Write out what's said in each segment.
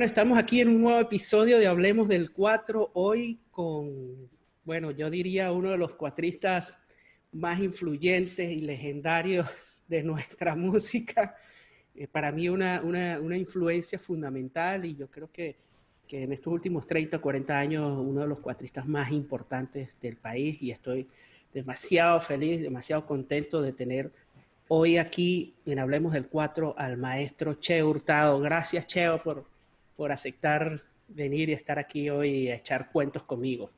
Bueno, estamos aquí en un nuevo episodio de Hablemos del 4, hoy con, bueno, yo diría uno de los cuatristas más influyentes y legendarios de nuestra música. Eh, para mí una, una, una, influencia fundamental y yo creo que, que en estos últimos 30 o 40 años uno de los cuatristas más importantes del país y estoy demasiado feliz, demasiado contento de tener hoy aquí en Hablemos del 4 al maestro Cheo Hurtado. Gracias Cheo por, por aceptar venir y estar aquí hoy y echar cuentos conmigo.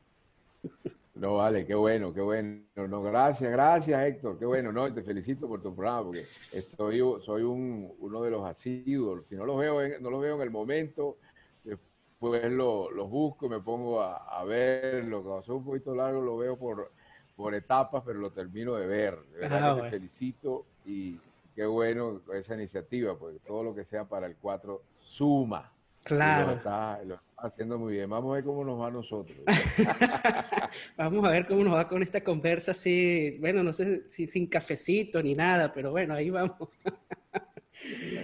No, vale, qué bueno, qué bueno. No, gracias, gracias, Héctor. Qué bueno, no, te felicito por tu programa porque estoy, soy un, uno de los asiduos. Si no los veo, en, no los veo en el momento, después los busco, me pongo a, ver. Lo que pasó un poquito largo lo veo por, por etapas, pero lo termino de ver. De verdad que te felicito y qué bueno esa iniciativa, porque todo lo que sea para el 4 suma. Claro. Lo está, haciendo muy bien. Vamos a ver cómo nos va a nosotros. Vamos a ver cómo nos va con esta conversa así, bueno, no sé si sin cafecito ni nada, pero bueno, ahí vamos.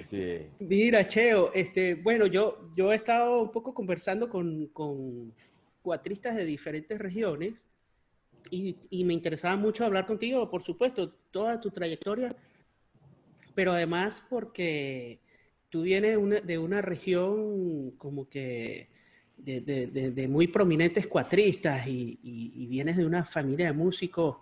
Así Mira, Cheo, este, bueno, yo, yo he estado un poco conversando con, con cuatristas de diferentes regiones y, y me interesaba mucho hablar contigo, por supuesto, toda tu trayectoria, pero además porque tú vienes de una región como que de, muy prominentes cuatristas y, vienes de una familia de músicos.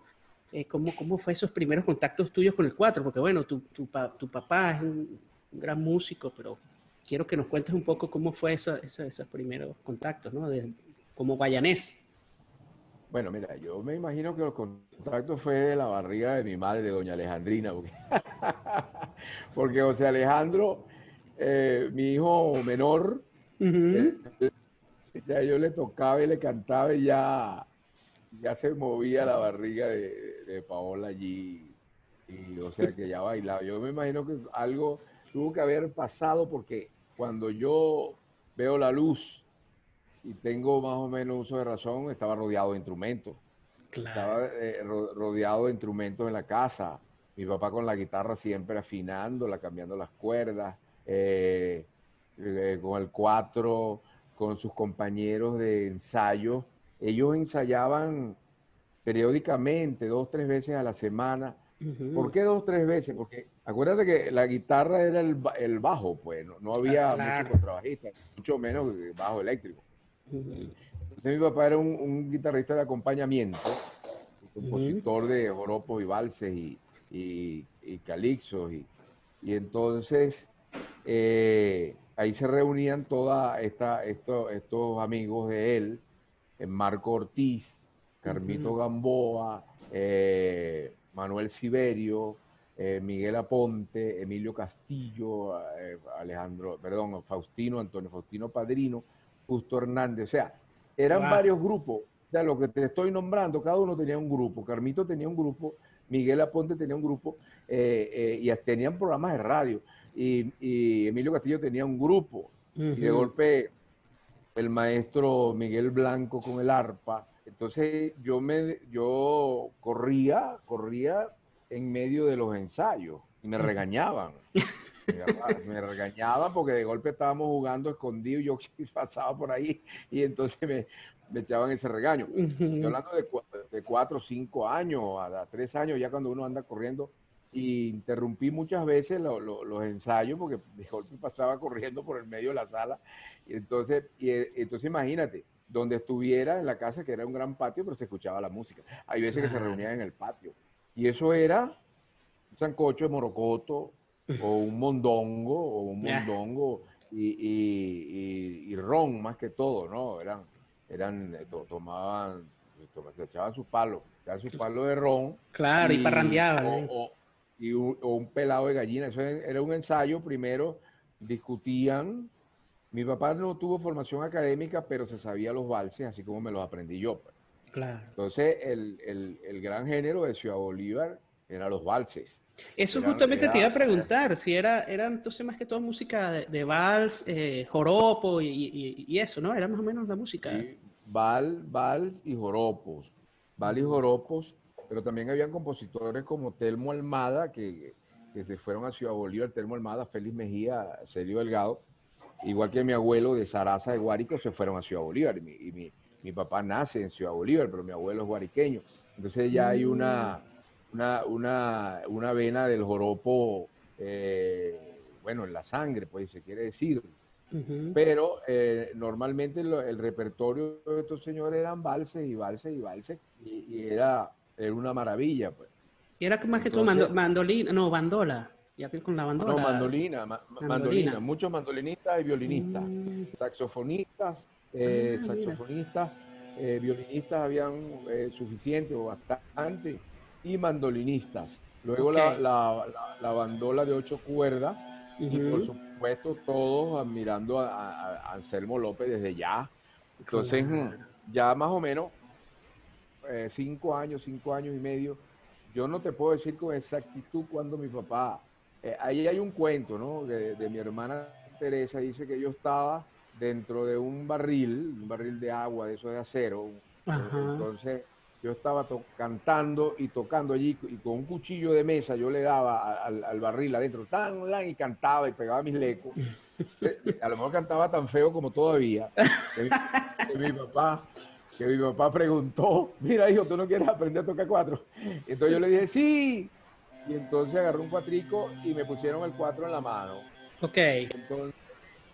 Eh, ¿cómo, ¿Cómo fue esos primeros contactos tuyos con el cuatro? Porque bueno, tu, tu, papá es un, gran músico, pero quiero que nos cuentes un poco cómo fue esos primeros contactos, ¿no? Como guayanés. Bueno, mira, yo me imagino que los contactos fue de la barriga de mi madre, doña Alejandrina, porque, porque José Alejandro eh, mi hijo menor, eh, ya yo le tocaba y le cantaba y ya, ya se movía la barriga de, Paola allí. Y, o sea que ya bailaba. Yo me imagino que algo tuvo que haber pasado porque cuando yo veo la luz y tengo más o menos uso de razón, estaba rodeado de instrumentos. Estaba eh, rodeado de instrumentos en la casa. Mi papá con la guitarra siempre afinándola, cambiando las cuerdas. Eh, eh, con el 4, con sus compañeros de ensayo. Ellos ensayaban periódicamente, dos, tres veces a la semana. ¿Por qué dos, tres veces? Porque acuérdate que la guitarra era el, el bajo, pues no, había ah, muchos contrabajistas, mucho menos bajo eléctrico. Entonces mi papá era un, guitarrista de acompañamiento, compositor de joropos y valses y, y, y calixos. Y, y entonces eh, ahí se reunían todos estos amigos de él, eh, Marco Ortiz, Carmito Gamboa, eh, Manuel Siberio, Miguel Aponte, Emilio Castillo, Alejandro, perdón, Faustino, Antonio Faustino Padrino, Justo Hernández, o sea, eran varios grupos, o sea, lo que te estoy nombrando, cada uno tenía un grupo, Carmito tenía un grupo, Miguel Aponte tenía un grupo, y tenían programas de radio y, Emilio Castillo tenía un grupo. Y de golpe el maestro Miguel Blanco con el arpa. Entonces yo me yo corría, corría en medio de los ensayos y me regañaban. me regañaban porque de golpe estábamos jugando escondido, yo pasaba por ahí y entonces me, me echaban ese regaño. Estoy hablando de, de cuatro o cinco años, a tres años, ya cuando uno anda corriendo y interrumpí muchas veces los ensayos porque de golpe pasaba corriendo por el medio de la sala. Y entonces, y, entonces imagínate, donde estuviera en la casa, que era un gran patio, pero se escuchaba la música. Hay veces que se reunían en el patio. Y eso era un sancocho de morocoto, o un mondongo, o un mondongo, y, y, ron más que todo, ¿no? Eran, eran, eh, tomaban, se echaban sus palos, echaban sus palos de ron. Claro, y, parrandeaban y un, o un pelado de gallina. Eso era un ensayo. Primero discutían. Mi papá no tuvo formación académica, pero se sabía los valses, así como me los aprendí yo. Pues. Claro. Entonces, el, el, el gran género de Ciudad Bolívar eran los valses. Eso justamente te iba a preguntar, si era, era entonces más que todo música de, vals, eh, joropo y, y, eso, ¿no? Era más o menos la música. Sí, val, vals y joropos. Val y joropos pero también habían compositores como Telmo Almada, que, se fueron a Ciudad Bolívar, Telmo Almada, Félix Mejía, Celio Delgado, igual que mi abuelo de Zaraza de Guárico, se fueron a Ciudad Bolívar. Y mi, mi, papá nace en Ciudad Bolívar, pero mi abuelo es guariqueño. Entonces ya hay una, una, una, una vena del joropo, eh, bueno, en la sangre, pues se quiere decir. Pero eh, normalmente el repertorio de estos señores eran valses y valses y valses, y, era, era, una maravilla, pues. Y era más que todo mandolina, no, bandola. Ya que con la bandola. No, mandolina, mandolina. Muchos mandolinistas y violinistas. Mm. Saxofonistas, eh, ah, saxofonistas, eh, violinistas habían eh, suficiente o bastante, y mandolinistas. Luego la, la, bandola de ocho cuerdas, y por supuesto todos admirando a, Anselmo López desde ya. Entonces, ya más o menos cinco años, cinco años y medio, yo no te puedo decir con exactitud cuando mi papá eh, ahí hay un cuento, ¿no? De, mi hermana Teresa, dice que yo estaba dentro de un barril, un barril de agua, de eso de acero. Entonces yo estaba cantando y tocando allí y con un cuchillo de mesa yo le daba al, barril adentro, tan, y cantaba y pegaba mis lecos. Eh, a lo mejor cantaba tan feo como todavía. Mi, papá que mi papá preguntó, mira hijo, ¿tú no quieres aprender a tocar cuatro? Entonces yo le dije, sí, y entonces agarré un cuatrico y me pusieron el cuatro en la mano. Ok. Entonces,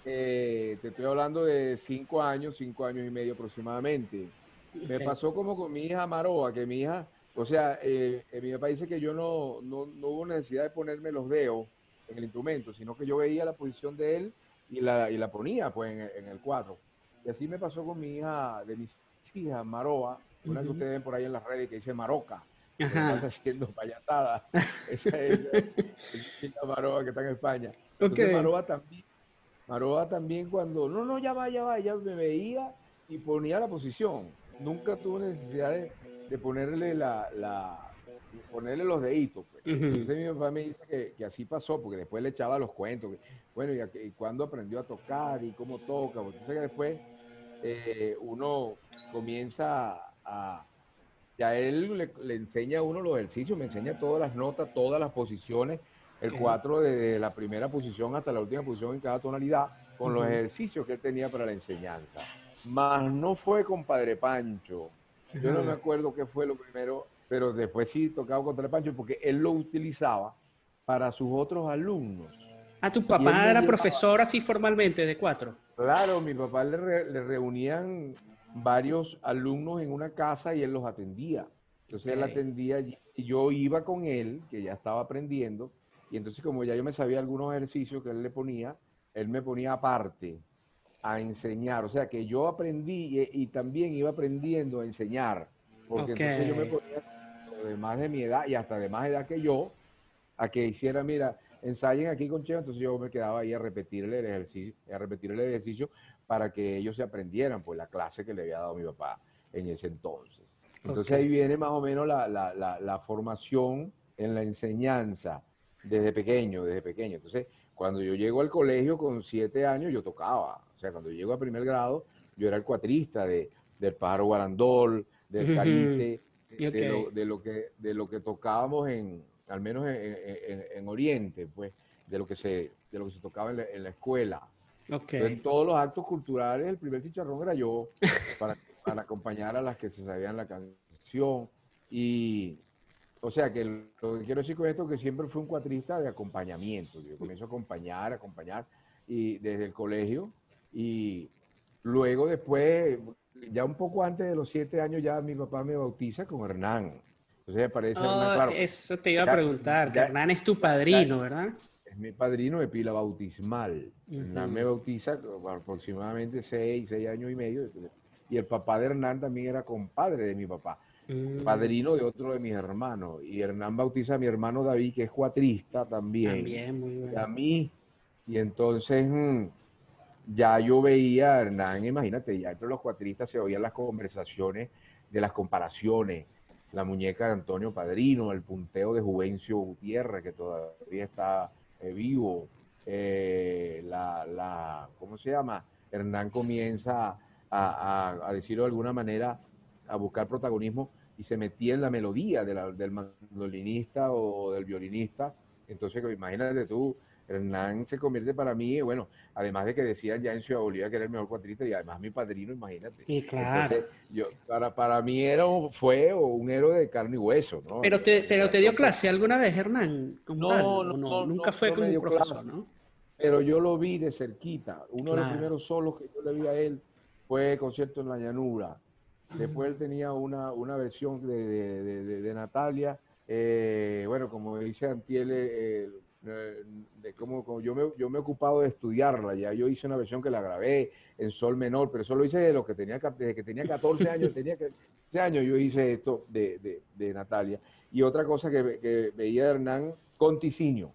eh, te estoy hablando de cinco años, cinco años y medio aproximadamente. Me pasó como con mi hija Maroa, que mi hija, o sea, eh, mi papá dice que yo no, no, no, hubo necesidad de ponerme los dedos en el instrumento, sino que yo veía la posición de él y la, y la ponía pues en, el cuadro. Y así me pasó con mi hija, de mis hijas, Maroa, una que ustedes ven por ahí en las redes que dice Maroca. Estás haciendo payasada. Esa es la Maroa que está en España. Entonces, Maroa también, Maroa también cuando, no, no, ya va, ya va, ella me veía y ponía la posición. Nunca tuvo necesidad de, ponerle la, la, ponerle los deditos. Pues. Entonces mi papá me dice que, que, así pasó, porque después le echaba los cuentos. bueno, y, y cuándo aprendió a tocar y cómo toca. Porque entonces después eh, uno comienza a ya él le, enseña a uno los ejercicios, me enseña todas las notas, todas las posiciones, el 4 de la primera posición hasta la última posición en cada tonalidad, con los ejercicios que él tenía para la enseñanza. Más no fue con Padre Pancho. Yo no me acuerdo qué fue lo primero, pero después sí tocaba con Padre Pancho porque él lo utilizaba para sus otros alumnos. Ah, tu papá era profesor así formalmente de cuatro. Claro, mi papá le, le reunían varios alumnos en una casa y él los atendía. Entonces él atendía y yo iba con él, que ya estaba aprendiendo, y entonces como ya yo me sabía algunos ejercicios que él le ponía, él me ponía aparte a enseñar. O sea que yo aprendí y, también iba aprendiendo a enseñar, porque entonces yo me ponía de más de mi edad y hasta de más edad que yo, a que hiciera, mira, ensayen aquí con Cheo, entonces yo me quedaba ahí a repetirle el ejercicio, a repetir el ejercicio para que ellos se aprendieran pues la clase que le había dado mi papá en ese entonces. Entonces ahí viene más o menos la, la, la, formación en la enseñanza desde pequeño, desde pequeño. Entonces, cuando yo llego al colegio con siete años, yo tocaba. O sea, cuando yo llego a primer grado, yo era el cuatrista de, del pájaro guarandol, del carite, de, lo, que, de lo que tocábamos en, al menos en, en, Oriente, pues, de lo que se, de lo que se tocaba en la escuela. En todos los actos culturales, el primer chicharrón era yo, para, para, acompañar a las que se sabían la canción. Y, o sea, que lo que quiero decir con esto es que siempre fui un cuatrista de acompañamiento. Yo comienzo a acompañar, acompañar, y desde el colegio. Y luego después, ya un poco antes de los siete años, ya mi papá me bautiza con Hernán. Entonces me parece, oh, Eso te iba a preguntar, Hernán es tu padrino, ¿verdad? es mi padrino de pila bautismal. Hernán me bautiza aproximadamente seis, seis años y medio. Y el papá de Hernán también era compadre de mi papá, mm. padrino de otro de mis hermanos. Y Hernán bautiza a mi hermano David, que es cuatrista también. También, muy bien. Y a mí. Y entonces mm, ya yo veía a Hernán, imagínate, ya entre los cuatristas se oían las conversaciones de las comparaciones. La muñeca de Antonio Padrino, el punteo de Juvencio Gutiérrez, que todavía está eh, vivo, eh, la, la, ¿cómo se llama? Hernán comienza a, a, decirlo de alguna manera, a buscar protagonismo y se metía en la melodía del mandolinista o del violinista. Entonces, imagínate tú, Hernán se convierte para mí, bueno, además de que decían ya en Ciudad Bolívar que era el mejor cuatrista y además mi padrino, imagínate. Sí, claro. yo, para, para mí era, fue un héroe de carne y hueso, ¿no? Pero te, pero te dio clase alguna vez, Hernán. No, no, no, nunca fue como un profesor, ¿no? Pero yo lo vi de cerquita. Uno de los primeros solos que yo le vi a él fue concierto en la llanura. Después él tenía una, una versión de, de, de, Natalia. Eh, bueno, como dice Antiel, eh, eh, de cómo, yo, me, yo me he ocupado de estudiarla, ya yo hice una versión que la grabé en sol menor, pero eso lo hice de lo que tenía, desde que tenía 14 años, tenía 15 años yo hice esto de, de, Natalia. Y otra cosa que, que veía Hernán, Conticinio.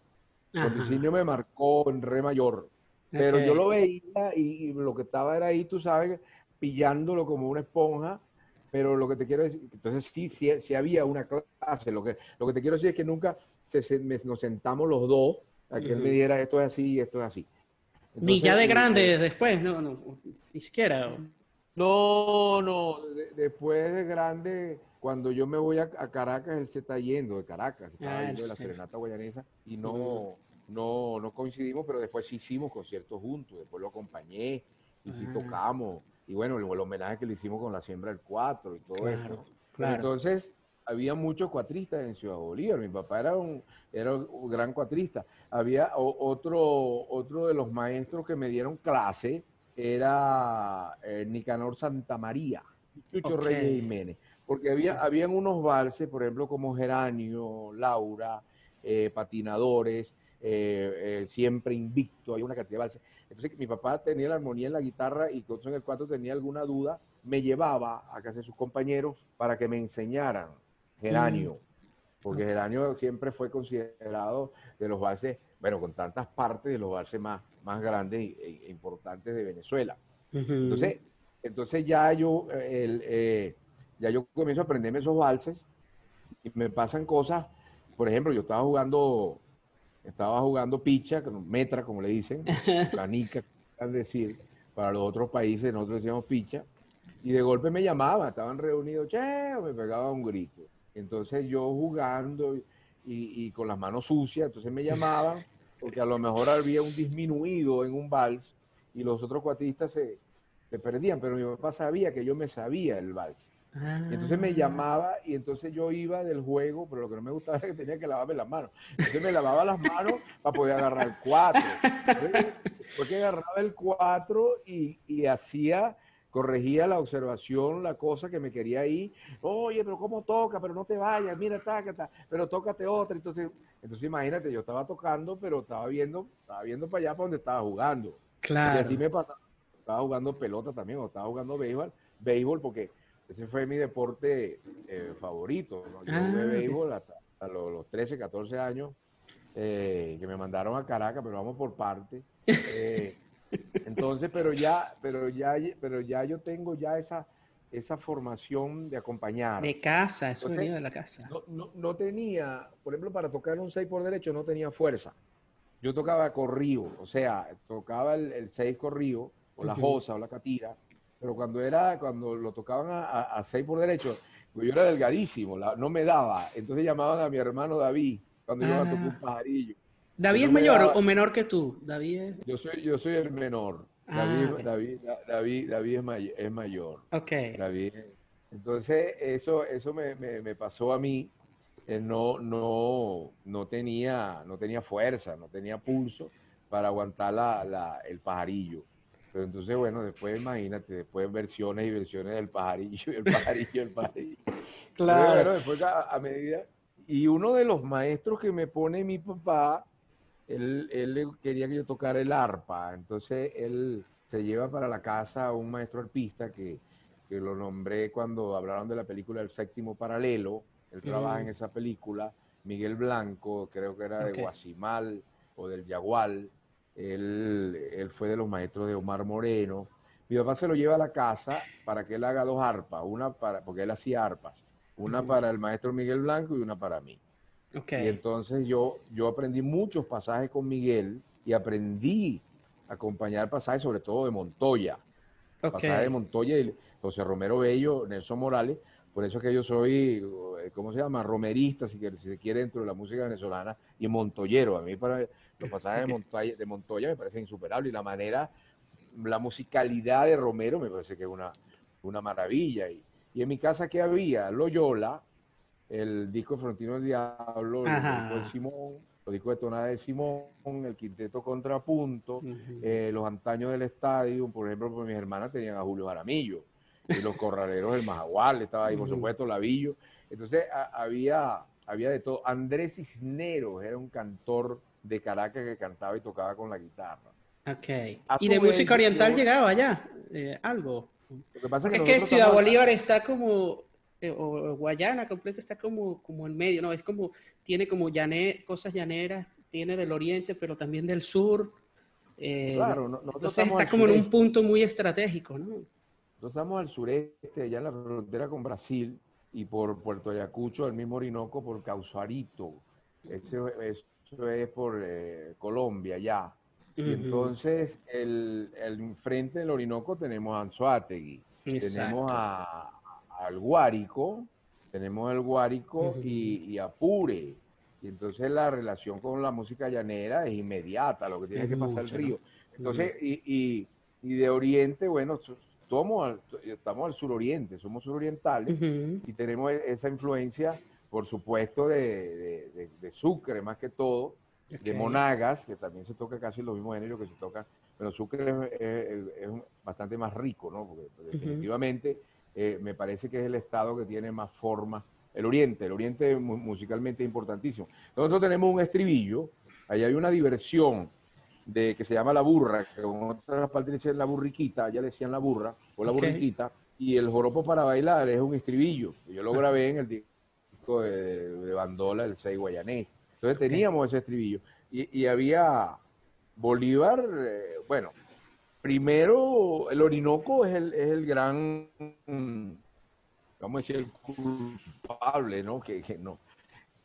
Conticinio me marcó en re mayor, pero yo lo veía y, lo que estaba era ahí, tú sabes, pillándolo como una esponja, pero lo que te quiero decir, entonces sí, sí, sí había una clase, lo que, lo que te quiero decir es que nunca nos sentamos los dos a que él me diera esto es así y esto es así. ni ya de grande después, no, no, ni siquiera. No, no, después de grande, cuando yo me voy a, Caracas, él se está yendo de Caracas, estaba ah, yendo de la Serenata Guayanesa y no, no, no coincidimos, pero después sí hicimos conciertos juntos, después lo acompañé y sí ah. tocamos. Y bueno, el, homenaje que le hicimos con la siembra del 4 y todo eso. Entonces, había muchos cuatristas en Ciudad Bolívar. Mi papá era un, era un gran cuatrista. Había otro, otro de los maestros que me dieron clase, era eh, Nicanor Santamaría, Chucho Reyes Jiménez. Porque había, habían unos valses, por ejemplo, como Geranio, Laura, eh, Patinadores, eh, Siempre Invicto, hay una cantidad de valses. Entonces mi papá tenía la armonía en la guitarra y en el cuatro tenía alguna duda, me llevaba a casa de sus compañeros para que me enseñaran Geranio, mm. porque Geranio siempre fue considerado de los valses, bueno, con tantas partes de los valses más, más grandes e, e importantes de Venezuela. Entonces, entonces ya yo, eh, ya yo comienzo a aprenderme esos valses y me pasan cosas, por ejemplo, yo estaba jugando, estaba jugando picha, metra, como le dicen, canica, es decir, para los otros países nosotros decíamos picha, y de golpe me llamaba, estaban reunidos, che, me pegaba un grito. Entonces yo jugando y, con las manos sucias, entonces me llamaban porque a lo mejor había un disminuido en un vals y los otros cuatistas se, perdían, pero mi papá sabía que yo me sabía el vals. Entonces me ah. llamaba y entonces yo iba del juego, pero lo que no me gustaba era que tenía que lavarme las manos. Entonces me lavaba las manos para poder agarrar el cuatro. Porque agarraba el cuatro y, y hacía corregía la observación, la cosa que me quería ir. Oye, pero ¿cómo toca? Pero no te vayas, mira, taca, pero tócate otra. Entonces, entonces imagínate, yo estaba tocando, pero estaba viendo, estaba viendo para allá para donde estaba jugando. Claro. Y así me pasaba. Estaba jugando pelota también, o estaba jugando béisbol, béisbol porque ese fue mi deporte eh, favorito. Yo ah, jugué béisbol hasta, los, 13, 14 años, eh, que me mandaron a Caracas, pero vamos por parte. Eh, entonces, pero ya, pero ya, pero ya yo tengo ya esa, esa formación de acompañar. De casa, eso venía de la casa. No, no, tenía, por ejemplo, para tocar un 6 por derecho no tenía fuerza. Yo tocaba corrido, o sea, tocaba el 6 corrido, o la josa, o la catira, pero cuando era, cuando lo tocaban a 6 por derecho, pues yo era delgadísimo, no me daba. Entonces llamaban a mi hermano David, cuando yo iba a tocar un pajarillo. ¿David es mayor o menor que tú? David Yo soy, yo soy el menor. Ah, David, David, David, David, es, mayor. Ok. David. Entonces, eso, eso me, me, pasó a mí. No, no, no, tenía, no tenía fuerza, no tenía pulso para aguantar la, la, el pajarillo. Pero entonces, bueno, después imagínate, después versiones y versiones del pajarillo, el pajarillo, el pajarillo. Claro. después a medida. Y uno de los maestros que me pone mi papá, él, él quería que yo tocara el arpa, entonces él se lleva para la casa a un maestro arpista que, que lo nombré cuando hablaron de la película El séptimo paralelo, él trabaja en esa película, Miguel Blanco, creo que era de Guasimal o del Yagual, él, él fue de los maestros de Omar Moreno. Mi papá se lo lleva a la casa para que él haga dos arpas, una para, porque él hacía arpas, una para el maestro Miguel Blanco y una para mí. Y entonces yo, yo aprendí muchos pasajes con Miguel y aprendí a acompañar pasajes, sobre todo de Montoya. Pasajes de Montoya y José Romero Bello, Nelson Morales, por eso es que yo soy, eh, ¿cómo se llama? Romerista, si, se quiere, dentro de la música venezolana y montoyero. A mí para los pasajes de, Montoya, de Montoya me parecen insuperables y la manera, la musicalidad de Romero me parece que es una, una maravilla. Y, y en mi casa, ¿qué había? Loyola, el disco Frontino del Diablo, el disco de Simón, los discos de tonada de Simón, el quinteto Contrapunto, eh, los antaños del estadio, por ejemplo, pues mis hermanas tenían a Julio Jaramillo, y los corraleros del Majagual, estaba ahí, por supuesto, Lavillo. Entonces había, había de todo. Andrés Cisneros era un cantor de Caracas que cantaba y tocaba con la guitarra. Ok. ¿Y de música oriental llegaba ya? Eh, ¿Algo? Lo que pasa es que, Ciudad Bolívar está como eh, o Guayana completa está como, como en medio, ¿no? Es como, tiene como llane, cosas llaneras, tiene del oriente, pero también del sur. Eh, claro, no, entonces está como en un punto muy estratégico, ¿no? Nosotros estamos al sureste, allá en la frontera con Brasil, y por Puerto Ayacucho, el mismo Orinoco, por Causuarito. Eso, eso es por eh, Colombia, ya. Y entonces, el, el frente del Orinoco tenemos a Anzoátegui, tenemos a, al Guárico, tenemos el Guárico y, Apure. Y entonces la relación con la música llanera es inmediata, lo que tiene que pasar el río. Entonces, y, de Oriente, bueno, estamos al, estamos al suroriente, somos surorientales y tenemos e, esa influencia, por supuesto, de, Sucre más que todo, de Monagas, que también se toca casi los mismos géneros que se tocan, pero Sucre es, bastante más rico, ¿no? Porque definitivamente eh, me parece que es el estado que tiene más forma. El Oriente, el Oriente musicalmente es importantísimo. Nosotros tenemos un estribillo, ahí hay una diversión de que se llama la burra, que en otras partes dicen la burriquita, allá decían la burra o la burriquita, y el joropo para bailar es un estribillo. Yo lo grabé en el disco de, Bandola, el 6 guayanés. Entonces teníamos ese estribillo. Y, había Bolívar, eh, bueno, primero, el Orinoco es el, es el gran, vamos a decir, el culpable, ¿no? Que, no,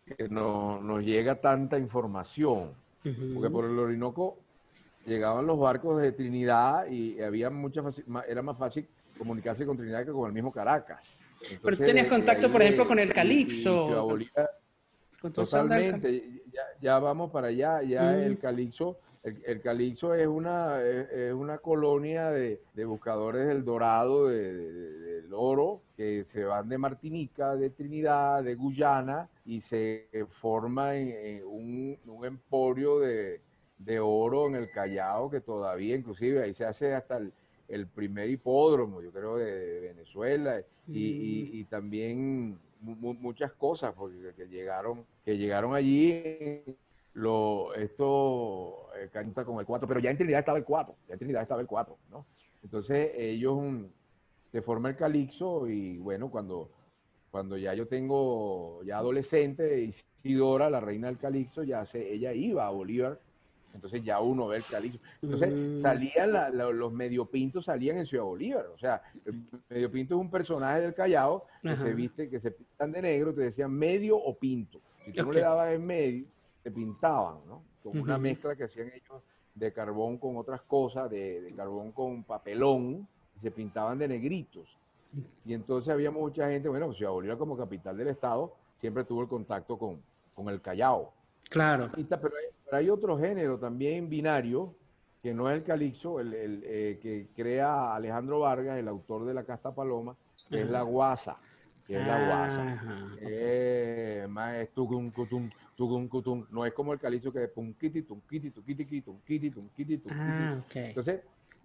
que no nos llega tanta información. Porque por el Orinoco llegaban los barcos de Trinidad y había mucha era más fácil comunicarse con Trinidad que con el mismo Caracas. Pero tú tenías contacto, por ejemplo, con el Calipso. totalmente, ya, ya, vamos para allá, ya el Calipso el, Calixo es una, es, una colonia de, buscadores del dorado, del oro, que se van de Martinica, de Trinidad, de Guyana, y se forma en, un, emporio de, oro en el Callao, que todavía, inclusive, ahí se hace hasta el, primer hipódromo, yo creo, de, Venezuela, y, mm. también muchas cosas porque que llegaron, que llegaron allí lo, esto eh, canta con el 4, pero ya en Trinidad estaba el 4, ya en Trinidad estaba el 4, ¿no? Entonces ellos se forma el calixo y bueno, cuando, cuando ya yo tengo ya adolescente, Isidora, la reina del calixo, ya se, ella iba a Bolívar, entonces ya uno ve el calixo. Entonces mm. salían los mediopintos salían en Ciudad Bolívar, o sea, el mediopinto es un personaje del Callao que se viste, que se pintan de negro, te decían medio o pinto. Si tú no le dabas en medio, se pintaban, ¿no? Con una mezcla que hacían ellos de carbón con otras cosas, de, carbón con papelón, y se pintaban de negritos. Y entonces había mucha gente, bueno, Ciudad Bolívar como capital del estado siempre tuvo el contacto con, con el Callao. Claro. Pero hay, otro género también binario, que no es el calixo, el, eh, que crea Alejandro Vargas, el autor de La Casta Paloma, que es la guasa, que es la guasa. Eh, más es no es como el calizo que de punquiti, tunquiti, tunquiti, tunquiti, tunquiti, tunquiti. Ah, ok. Entonces,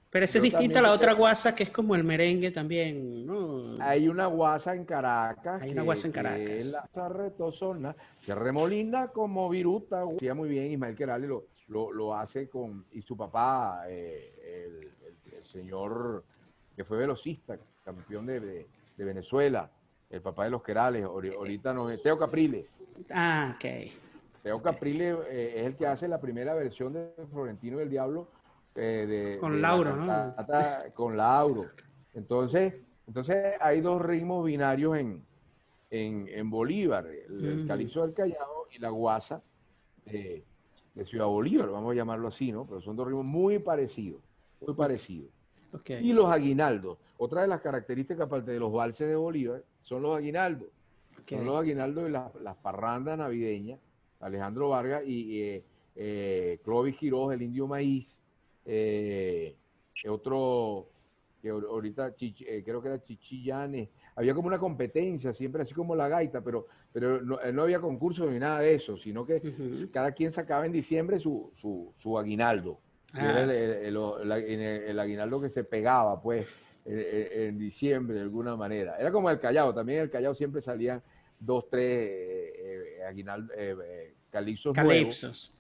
pero ese es distinto a la otra guasa que es como el merengue también, ¿no? Hay una guasa en Caracas. Hay una guasa en Caracas. Que es la retozona, se remolina como viruta. Decía muy bien, Ismael Querale lo, lo, lo, hace con, y su papá, eh, el, señor que fue velocista, campeón de, de Venezuela, el papá de los Querales, ahorita no es, Teo Capriles. Ah, ok. Teo Capriles eh, es el que hace la primera versión de Florentino del Diablo. Eh, de, con Lauro, ¿no? Con Lauro. Entonces, entonces hay dos ritmos binarios en, en, Bolívar, el, Calizo del Callao y la Guasa de, de, Ciudad Bolívar, vamos a llamarlo así, ¿no? Pero son dos ritmos muy parecidos, muy parecidos. Y los aguinaldos. Otra de las características, aparte de los valses de Bolívar, son los aguinaldos. Son los aguinaldos de las, parrandas navideñas. Alejandro Vargas y eh, eh, Clovis Quiroz, el indio maíz. Eh, otro que ahorita eh, creo que era Chichillanes, había como una competencia, siempre así como la gaita, pero, pero no, no había concurso ni nada de eso, sino que cada quien sacaba en diciembre su, su, aguinaldo. Era ah. el, aguinaldo que se pegaba, pues, en, diciembre de alguna manera. Era como el Callao, también el Callao siempre salían dos, tres eh, aguinaldos, eh, calipsos, nuevos.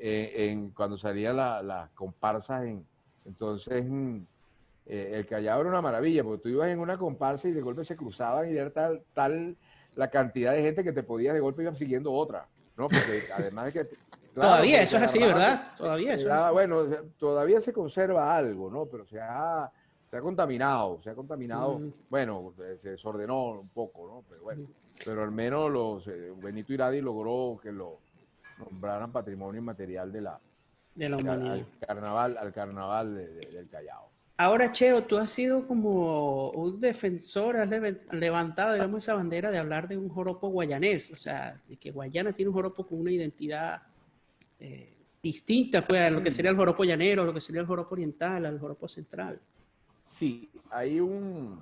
en, cuando salían las comparsas, en, entonces mm, eh, el Callao era una maravilla, porque tú ibas en una comparsa y de golpe se cruzaban y era tal, tal la cantidad de gente que te podías de golpe ir siguiendo otra, ¿no? Porque además de que... todavía eso es así, ¿verdad? Todavía eso es así. Bueno, todavía se conserva algo, ¿no? Pero se ha, se ha contaminado, se ha contaminado, bueno, se desordenó un poco, ¿no? Pero bueno, pero al menos los, eh, Benito Iradi logró que lo nombraran patrimonio inmaterial de la, de la humanidad. Al, carnaval, al carnaval del Callao. Ahora, Cheo, tú has sido como un defensor, has levantado, digamos, esa bandera de hablar de un joropo guayanés, o sea, de que Guayana tiene un joropo con una identidad eh, distinta, pues, a lo que sería el joropo llanero, lo que sería el joropo oriental, al joropo central. Sí, hay un...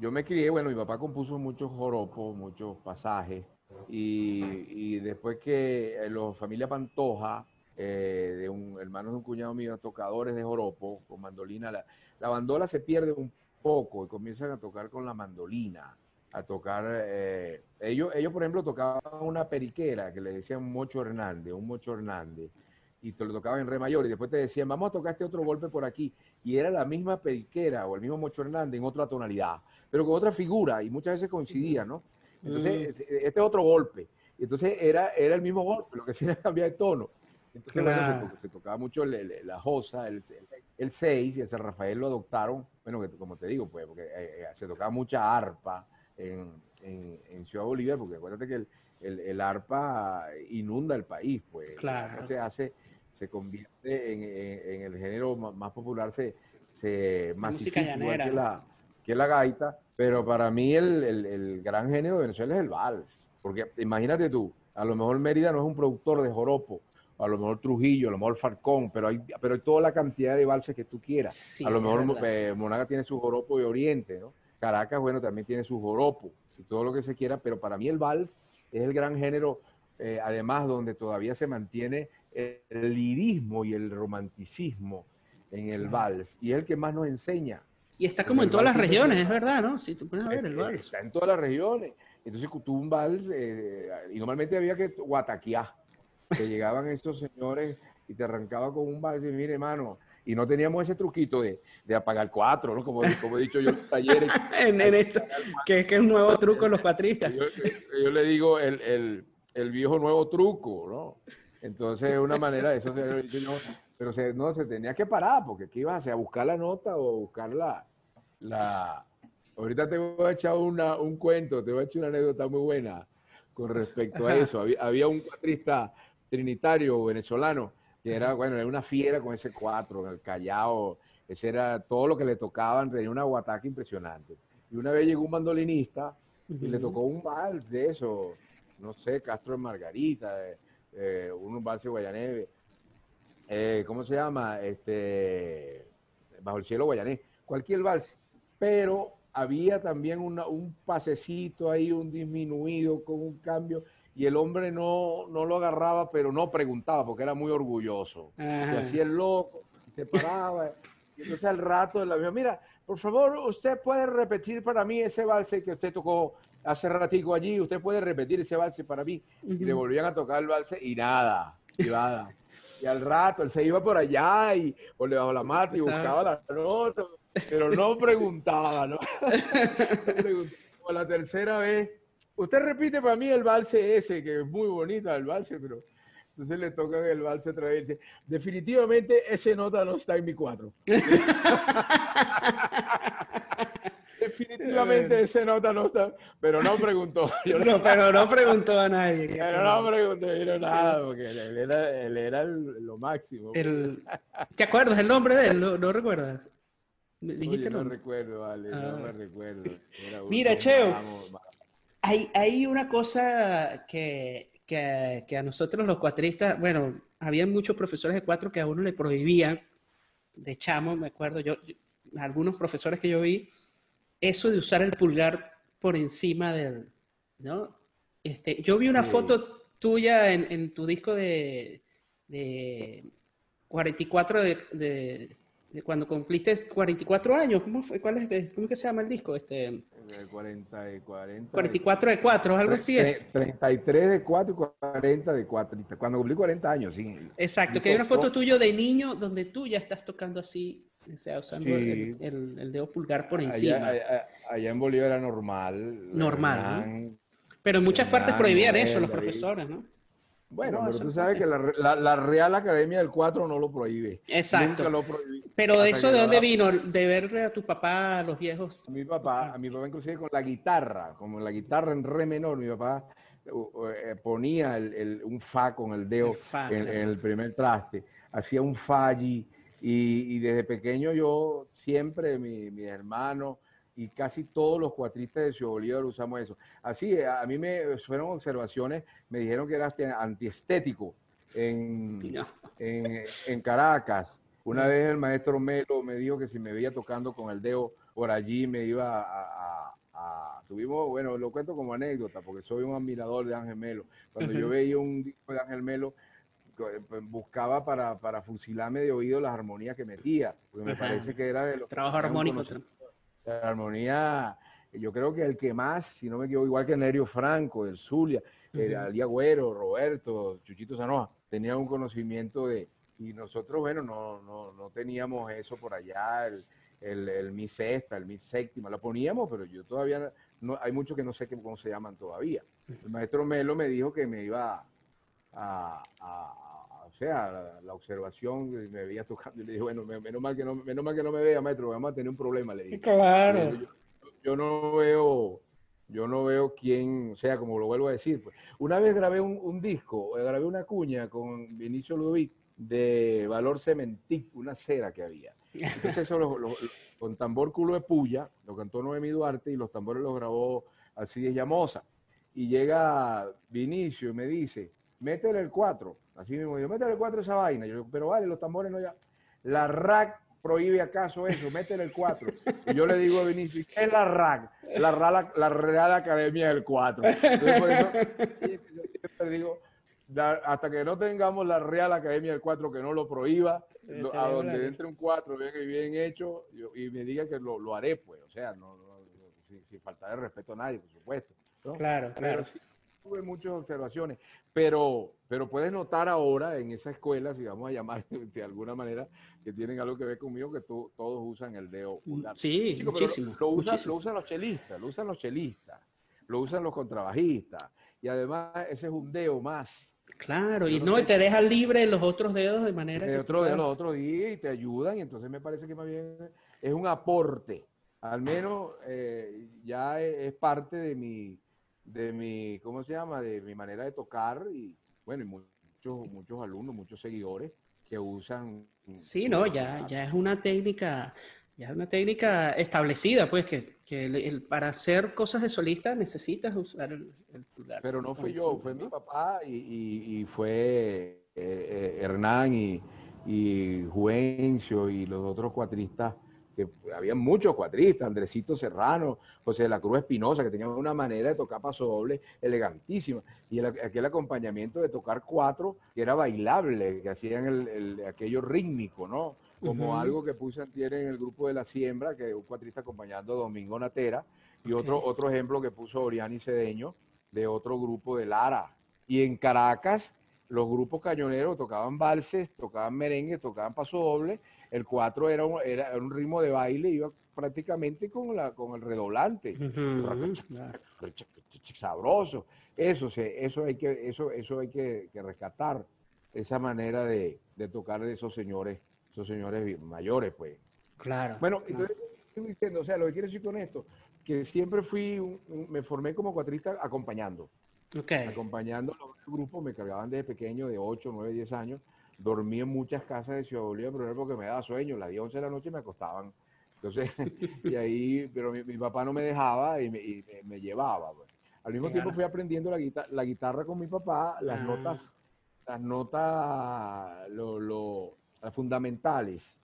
Yo me crié, bueno, mi papá compuso muchos joropos, muchos pasajes, y, y después que eh, los familia Pantoja eh, de un hermano de un cuñado mío, tocadores de joropo con mandolina. La, la, bandola se pierde un poco y comienzan a tocar con la mandolina, a tocar. Eh, ellos, ellos, por ejemplo, tocaban una periquera que le decían Mocho Hernández, un Mocho Hernández, y te lo tocaban en re mayor y después te decían, vamos a tocar este otro golpe por aquí. Y era la misma periquera o el mismo Mocho Hernández en otra tonalidad, pero con otra figura y muchas veces coincidía, ¿no? Entonces, mm. este es otro golpe. Entonces era, era el mismo golpe, lo que hacía era cambiar de tono. Entonces, se, tocaba mucho la josa, el, el 6 y el San Rafael lo adoptaron, bueno, como te digo, pues, porque eh, eh, se tocaba mucha arpa en, en, Ciudad Bolívar, porque acuérdate que el, el, arpa inunda el país, pues. Claro. Se hace, se convierte en, en, el género más popular, se, se masifica que la, que la gaita, pero para mí el, el, gran género de Venezuela es el vals, porque imagínate tú, a lo mejor Mérida no es un productor de joropo, a lo mejor Trujillo, a lo mejor Falcón, pero hay, pero hay toda la cantidad de valses que tú quieras. a lo mejor eh, Monaga tiene su joropo de Oriente, ¿no? Caracas, bueno, también tiene su joropo y todo lo que se quiera, pero para mí el vals es el gran género, eh, además, donde todavía se mantiene el lirismo y el romanticismo en el vals, y es el que más nos enseña. Y está como en todas las regiones, es verdad, ¿no? Si tú pones a ver el vals. Está en todas las regiones. Entonces tú un vals, eh, y normalmente había que guataquear que llegaban estos señores y te arrancaba con un vals y mire, hermano, y no teníamos ese truquito de, de apagar cuatro, ¿no? Como, como he dicho yo en los talleres. en, esto, que es que es un nuevo truco en los patristas. Yo, le digo el, el, el, viejo nuevo truco, ¿no? Entonces, es una manera de eso, pero se, no, se tenía que parar, porque ¿qué ibas a hacer? ¿A buscar la nota o buscar la... la... Ahorita te voy a echar una, un cuento, te voy a echar una anécdota muy buena con respecto a eso. Había, había un patrista trinitario venezolano, que era, bueno, era una fiera con ese cuatro, el Callao, ese era todo lo que le tocaban, tenía un aguataque impresionante. Y una vez llegó un mandolinista y le tocó un vals de eso, no sé, Castro de Margarita, eh, eh, un vals de Guayaneve, eh, ¿cómo se llama? Este, Bajo el cielo guayanés, cualquier vals, pero había también un pasecito ahí, un disminuido con un cambio y el hombre no, no lo agarraba, pero no preguntaba porque era muy orgulloso. Se hacía el loco, se paraba. y entonces al rato de la misma, mira, por favor, usted puede repetir para mí ese valse que usted tocó hace ratico allí, usted puede repetir ese valse para mí. Y le volvían a tocar el valse y nada, y nada. Y al rato él se iba por allá y por debajo de la mata y buscaba la nota, pero no preguntaba, ¿no? Por la tercera vez Usted repite para mí el valse ese, que es muy bonito el valse, pero entonces le toca el valse otra vez. Definitivamente ese nota no está en mi cuadro. Definitivamente ese nota no está, pero no preguntó. no, pero no preguntó a nadie. Pero no preguntó nada, porque él era, lo máximo. ¿Te acuerdas el nombre de él? ¿No, no recuerdas? Dijiste no recuerdo, vale, no ah. me recuerdo. Mira, Cheo, hay, hay una cosa que, que, que, a nosotros los cuatristas, bueno, había muchos profesores de cuatro que a uno le prohibían, de chamo, me acuerdo, yo, algunos profesores que yo vi, eso de usar el pulgar por encima del, ¿no? Este, yo vi una foto tuya en, en, tu disco de, de 44 de cuando cumpliste 44 años, ¿cómo fue? ¿Cuál es, ¿Cómo que se llama el disco? Este, 40 y 40. 44 de 4, algo así es. 33 de 4 y 40 de 4. Cuando cumplí 40 años, sí. Exacto, que hay una foto tuya de niño donde tú ya estás tocando así, o sea, usando el, el, dedo pulgar por encima. Allá, en Bolivia era normal. Normal. Pero en muchas partes prohibían eso los profesores, ¿no? Bueno, pero tú sabes que la, Real Academia del 4 no lo prohíbe. Exacto. Lo pero eso de dónde vino, de verle a tu papá, a los viejos. A mi papá, a mi papá inclusive con la guitarra, como la guitarra en re menor, mi papá eh, ponía un fa con el dedo en, el primer traste, hacía un fa allí. Y, desde pequeño yo siempre, mi, mi hermano, y casi todos los cuatristas de Ciudad Bolívar usamos eso. Así, eh, a mí me fueron observaciones, me dijeron que era antiestético en, en, Caracas. Una mm. vez el maestro Melo me dijo que si me veía tocando con el dedo por allí me iba a, tuvimos, bueno, lo cuento como anécdota, porque soy un admirador de Ángel Melo. Cuando yo veía un disco de Ángel Melo, eh, pues, buscaba para, para fusilarme de oído las armonías que metía, porque me parece que era de los... Trabajo armónico la armonía, yo creo que el que más, si no me equivoco, igual que Nerio Franco, el Zulia, el Alía Güero, Roberto, Chuchito Zanoa, tenían un conocimiento de, y nosotros, bueno, no, no, no teníamos eso por allá, el, el, el mi sexta, el mi séptima, lo poníamos, pero yo todavía, no, hay muchos que no sé cómo se llaman todavía. El maestro Melo me dijo que me iba a, o sea, la, observación, me veía tocando y le dije, bueno, menos mal que no, menos mal que no me vea, maestro, vamos a tener un problema, le dije. Claro. Yo, no veo, yo no veo quién, o sea, como lo vuelvo a decir, pues. Una vez grabé un, disco, grabé una cuña con Vinicio Ludovic de Valor Cementic, una cera que había. Entonces eso con tambor culo de puya, lo cantó Noemi Duarte y los tambores los grabó así Llamosa. Y llega Vinicio y me dice, métele el 4. Así mismo digo, métele el 4 esa vaina. Yo digo, pero vale, los tambores no ya. La RAC prohíbe acaso eso, métele el 4. Y yo le digo a Vinicius, ¿qué es la RAC? La, la, Real Academia del 4. Entonces, por eso, yo siempre digo, hasta que no tengamos la Real Academia del 4 que no lo prohíba, a donde entre un 4 bien, bien hecho, y me diga que lo, lo haré, pues, o sea, no, sin, faltar de respeto a nadie, por supuesto. Claro, claro tuve muchas observaciones, pero, pero puedes notar ahora en esa escuela, si vamos a llamar de alguna manera, que tienen algo que ver conmigo, que todos usan el dedo mm, Sí, muchísimo, lo, usan, lo, usan, los chelistas, lo usan los chelistas, lo usan los contrabajistas, y además ese es un dedo más. Claro, y no, te deja libre los otros dedos de manera que... Otro dedo, los otros días y te ayudan, y entonces me parece que más bien es un aporte, al menos eh, ya es parte de mi de mi, ¿cómo se llama? De mi manera de tocar y bueno, y muchos, muchos alumnos, muchos seguidores que usan. Sí, no, ya, ya es una técnica, ya es una técnica establecida, pues que, que para hacer cosas de solista necesitas usar el, pulgar. Pero no fui yo, fue mi papá y, y, fue eh, eh, Hernán y, y Juvencio y los otros cuatristas que había muchos cuatristas, Andresito Serrano, José de la Cruz Espinosa, que tenían una manera de tocar paso doble elegantísima. Y aquel acompañamiento de tocar cuatro, que era bailable, que hacían el, aquello rítmico, ¿no? Como algo que puse antier en el grupo de La Siembra, que un cuatrista acompañando a Domingo Natera, y otro, otro ejemplo que puso Oriani Cedeño, de otro grupo de Lara. Y en Caracas, los grupos cañoneros tocaban valses, tocaban merengue, tocaban paso doble, el 4 era un, era un ritmo de baile, iba prácticamente con, la, con el redoblante. Sabroso. Eso, eso hay, que, eso, eso hay que, rescatar, esa manera de, tocar de esos señores, esos señores mayores, pues. Claro. Bueno, entonces, o sea, lo que quiero decir con esto, que siempre fui, me formé como cuatrista acompañando. Okay. Acompañando a los grupos, me cargaban desde pequeño, de 8, 9, 10 años, dormí en muchas casas de Ciudad Bolívar, pero porque me daba sueño. Las 10, 11 de la noche me acostaban. Entonces, y ahí, pero mi, papá no me dejaba y me, llevaba. Pues. Al mismo tiempo fui aprendiendo la, guitarra, la guitarra con mi papá, las ah. notas, las notas lo, las fundamentales.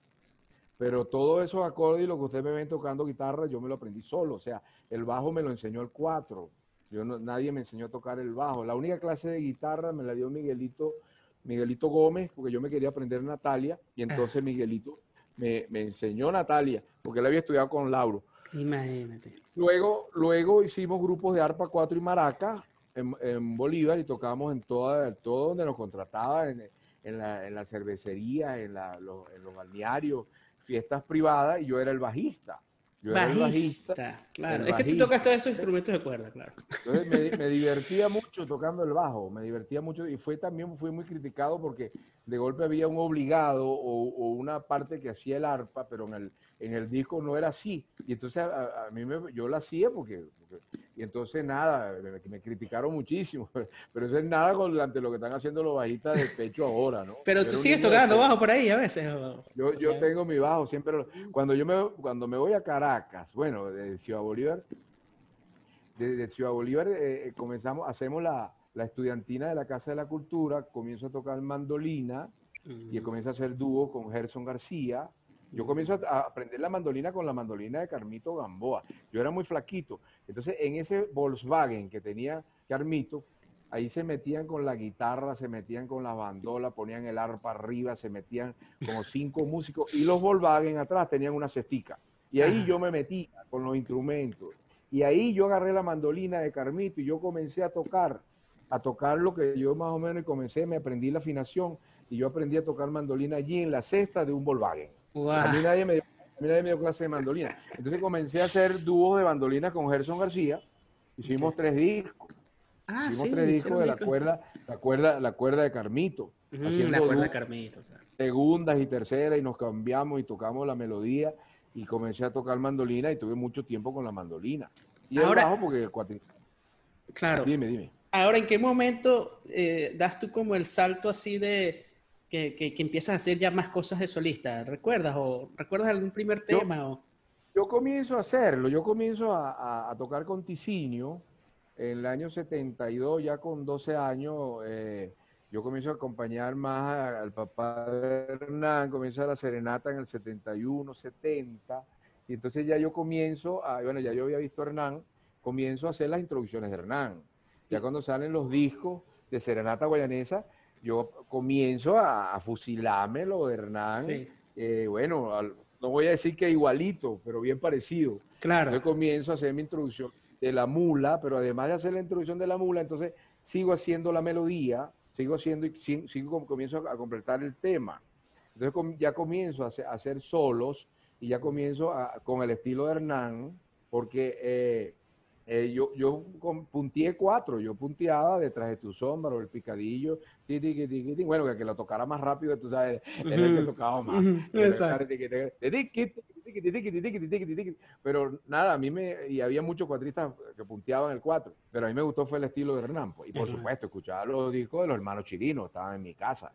Pero todo esos acordes y lo que ustedes me ven tocando guitarra, yo me lo aprendí solo. O sea, el bajo me lo enseñó el cuatro. Yo no, nadie me enseñó a tocar el bajo. La única clase de guitarra me la dio Miguelito, Miguelito Gómez, porque yo me quería aprender Natalia. Y entonces ah. Miguelito me, me enseñó Natalia, porque él había estudiado con Lauro. Imagínate. Luego, luego hicimos grupos de arpa 4 y maraca en, Bolívar y tocábamos en toda, todo donde nos contrataban, en, la, cervecería, en, los, en los balnearios, fiestas privadas, y yo era el bajista. Yo bajista, era el bajista. Claro, es que tú tocas todos esos instrumentos de cuerda, claro. Entonces me, divertía mucho tocando el bajo, me divertía mucho y fue también fui muy criticado porque de golpe había un obligado o, o una parte que hacía el arpa, pero en el, en el disco no era así. Y entonces a, mí me, yo lo hacía porque, y entonces nada, me, me, criticaron muchísimo, pero eso es nada con ante lo que están haciendo los bajistas de pecho ahora, ¿no? Pero tú sigues tocando bajo por ahí a veces. Yo, yo tengo mi bajo siempre, cuando yo me, cuando me voy a Caracas, bueno, de Ciudad Bolívar, de, Ciudad Bolívar eh, eh, comenzamos, hacemos la, la estudiantina de la Casa de la Cultura, comienzo a tocar mandolina y mm. comienzo a hacer dúo con Gerson García, yo comienzo a aprender la mandolina con la mandolina de Carmito Gamboa. Yo era muy flaquito. Entonces, en ese Volkswagen que tenía Carmito, ahí se metían con la guitarra, se metían con la bandola, ponían el arpa arriba, se metían como cinco músicos y los Volkswagen atrás tenían una cestica. Y ahí yo me metí con los instrumentos. Y ahí yo agarré la mandolina de Carmito y yo comencé a tocar, a tocar lo que yo más o menos comencé, me aprendí la afinación y yo aprendí a tocar mandolina allí en la cesta de un Volkswagen. A, mí nadie me dio, clase de mandolina. Entonces comencé a hacer dúos de mandolina con Gerson García. Hicimos tres discos. Ah, Hicimos tres discos de la cuerda, la cuerda, la cuerda de Carmito. Mm, la cuerda de Carmito. Segundas y terceras y nos cambiamos y tocamos la melodía y comencé a tocar mandolina y tuve mucho tiempo con la mandolina. Y ahora, bajo porque el Claro. Dime, dime. Ahora, ¿en qué momento eh, das tú como el salto así de, que, que, empiezas a hacer ya más cosas de solista? ¿Recuerdas o recuerdas algún primer tema? Yo, o? yo comienzo a hacerlo, yo comienzo a, a, tocar con Ticinio en el año 72, ya con 12 años. Eh, yo comienzo a acompañar más al papá de Hernán, comienzo a la serenata en el 71, 70, y entonces ya yo comienzo, a, bueno, ya yo había visto a Hernán, comienzo a hacer las introducciones de Hernán. Ya cuando salen los discos de serenata guayanesa, yo comienzo a, fusilarme lo de Hernán. Eh, bueno, no voy a decir que igualito, pero bien parecido. Claro. Yo comienzo a hacer mi introducción de la mula, pero además de hacer la introducción de la mula, entonces sigo haciendo la melodía, sigo haciendo y sigo, comienzo a completar el tema. Entonces ya comienzo a hacer, solos y ya comienzo con el estilo de Hernán, porque eh, eh, yo, yo punteé cuatro, yo punteaba detrás de tu sombra o el picadillo, bueno, que, que lo tocara más rápido, tú sabes, era el que tocaba más. Pero nada, a mí me, y había muchos cuatristas que punteaban el cuatro, pero a mí me gustó fue el estilo de Hernán, pues, y por supuesto, escuchaba los discos de los hermanos chirinos, estaban en mi casa.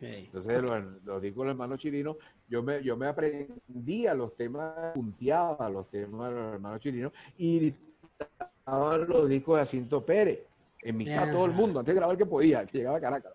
Entonces, los, los, discos de los hermanos chirinos, yo me, yo me aprendía los temas, punteaba los temas de los hermanos chirinos, y los discos de Jacinto Pérez. En mi casa todo el mundo, antes de grabar que podía, que llegaba a Caracas.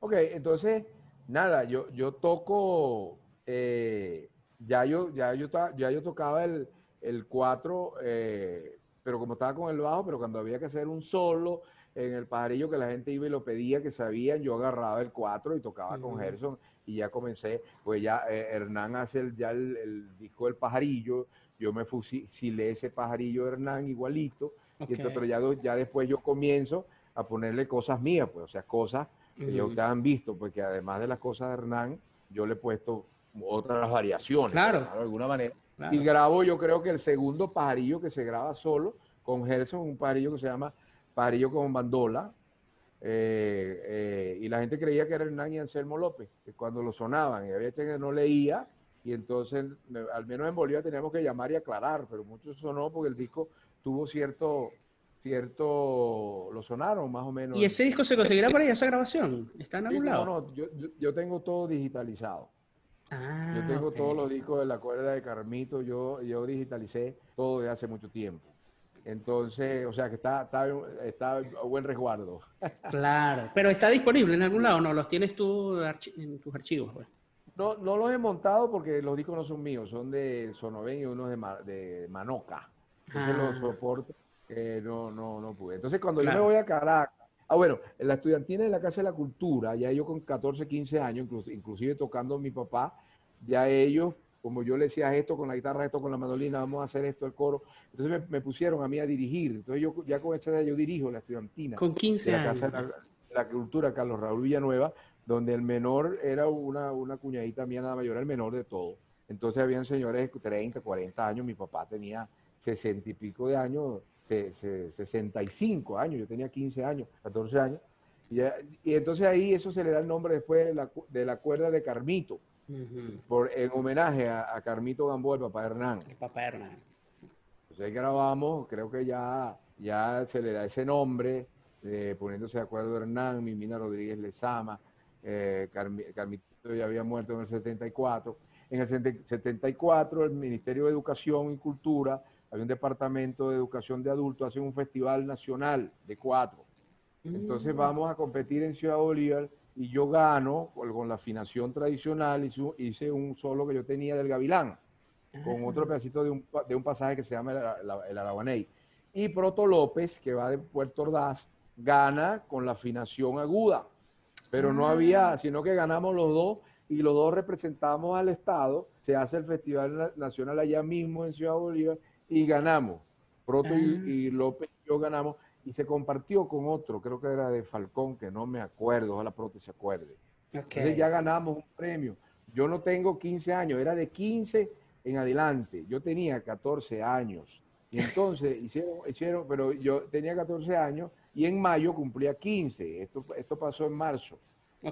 Ok, entonces, nada, yo, yo toco, eh, ya, yo, ya, yo, ya yo tocaba el, el 4, eh, pero como estaba con el bajo, pero cuando había que hacer un solo en el pajarillo que la gente iba y lo pedía, que sabían, yo agarraba el 4 y tocaba con Gerson y ya comencé, pues ya eh, Hernán hace el, ya el, el, disco del pajarillo, yo me fusilé ese pajarillo de Hernán igualito, pero ya, ya después yo comienzo a ponerle cosas mías, pues, o sea, cosas que ya ustedes han visto, porque además de las cosas de Hernán, yo le he puesto otras variaciones, claro. de alguna manera. Y grabo, yo creo que el segundo pajarillo que se graba solo con Gerson, un pajarillo que se llama Pajarillo con Bandola, eh, eh, y la gente creía que era Hernán y Anselmo López, que cuando lo sonaban, y había gente que no leía, y entonces, al menos en Bolivia teníamos que llamar y aclarar, pero mucho sonó porque el disco tuvo cierto, cierto, lo sonaron más o menos. ¿Y ese disco se conseguirá por ahí, esa grabación? ¿Está en algún lado? No, no, yo, yo, tengo todo digitalizado. Ah, yo tengo todos los discos de la cuerda de Carmito, yo, yo digitalicé todo de hace mucho tiempo. Entonces, o sea que está, está, está a buen resguardo. Claro, pero está disponible en algún lado, ¿no? ¿Los tienes tú en tus archivos? Pues? No, no los he montado porque los discos no son míos, son de Sonoven y unos de, de Manoca. Entonces los ah. soporto, no, no, no pude. Entonces cuando yo me voy a Caracas, ah bueno, en la estudiantina de la Casa de la Cultura, ya yo con 14, 15 años, inclusive tocando mi papá, ya ellos, como yo le decía esto con la guitarra, esto con la mandolina, vamos a hacer esto, el coro. Entonces me, pusieron a mí a dirigir. Entonces yo ya con esa edad yo dirijo la estudiantina. Con 15 de la Casa de la, Cultura, Carlos Raúl Villanueva, donde el menor era una, una cuñadita mía nada mayor, el menor de todo. Entonces habían señores de 30, 40 años, mi papá tenía 60 y pico de años, 65 años, yo tenía 15 años, 14 años. Y, y, entonces ahí eso se le da el nombre después de la, de la cuerda de Carmito, por, en homenaje a, Carmito Gamboa, el papá Hernán. El papá Hernán. Entonces ahí grabamos, creo que ya, ya se le da ese nombre, eh, poniéndose de acuerdo Hernán, Mimina Rodríguez Lezama, eh, Carmito ya había muerto en el 74. En el 74 el Ministerio de Educación y Cultura, había un departamento de educación de adultos, hace un festival nacional de cuatro. Entonces mm. vamos a competir en Ciudad Bolívar y yo gano con la afinación tradicional, hice un solo que yo tenía del Gavilán, con otro pedacito de un, de un pasaje que se llama el, Araguaney. Y Proto López, que va de Puerto Ordaz, gana con la afinación aguda pero no había, ah. sino que ganamos los dos y los dos representamos al Estado, se hace el Festival Nacional allá mismo en Ciudad Bolívar y ganamos. Proto y, ah. López y yo ganamos y se compartió con otro, creo que era de Falcón, que no me acuerdo, ojalá Proto se acuerde. Entonces ya ganamos un premio. Yo no tengo 15 años, era de 15 en adelante. Yo tenía 14 años. Y entonces hicieron, hicieron, pero yo tenía 14 años y en mayo cumplía 15. Esto, esto pasó en marzo.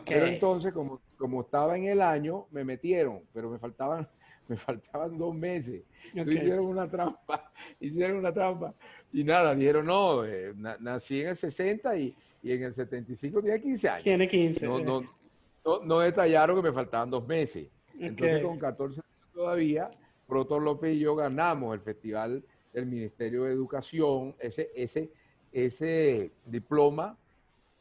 Pero entonces, como, como estaba en el año, me metieron, pero me faltaban, me faltaban dos meses. hicieron una trampa, hicieron una trampa. Y nada, dijeron, no, eh, nací en el 60 y, y, en el 75 tenía 15 años. Tiene 15. No, no, no, detallaron que me faltaban dos meses. Entonces, con 14 años todavía, Proto López y yo ganamos el festival del Ministerio de Educación, ese, ese ese diploma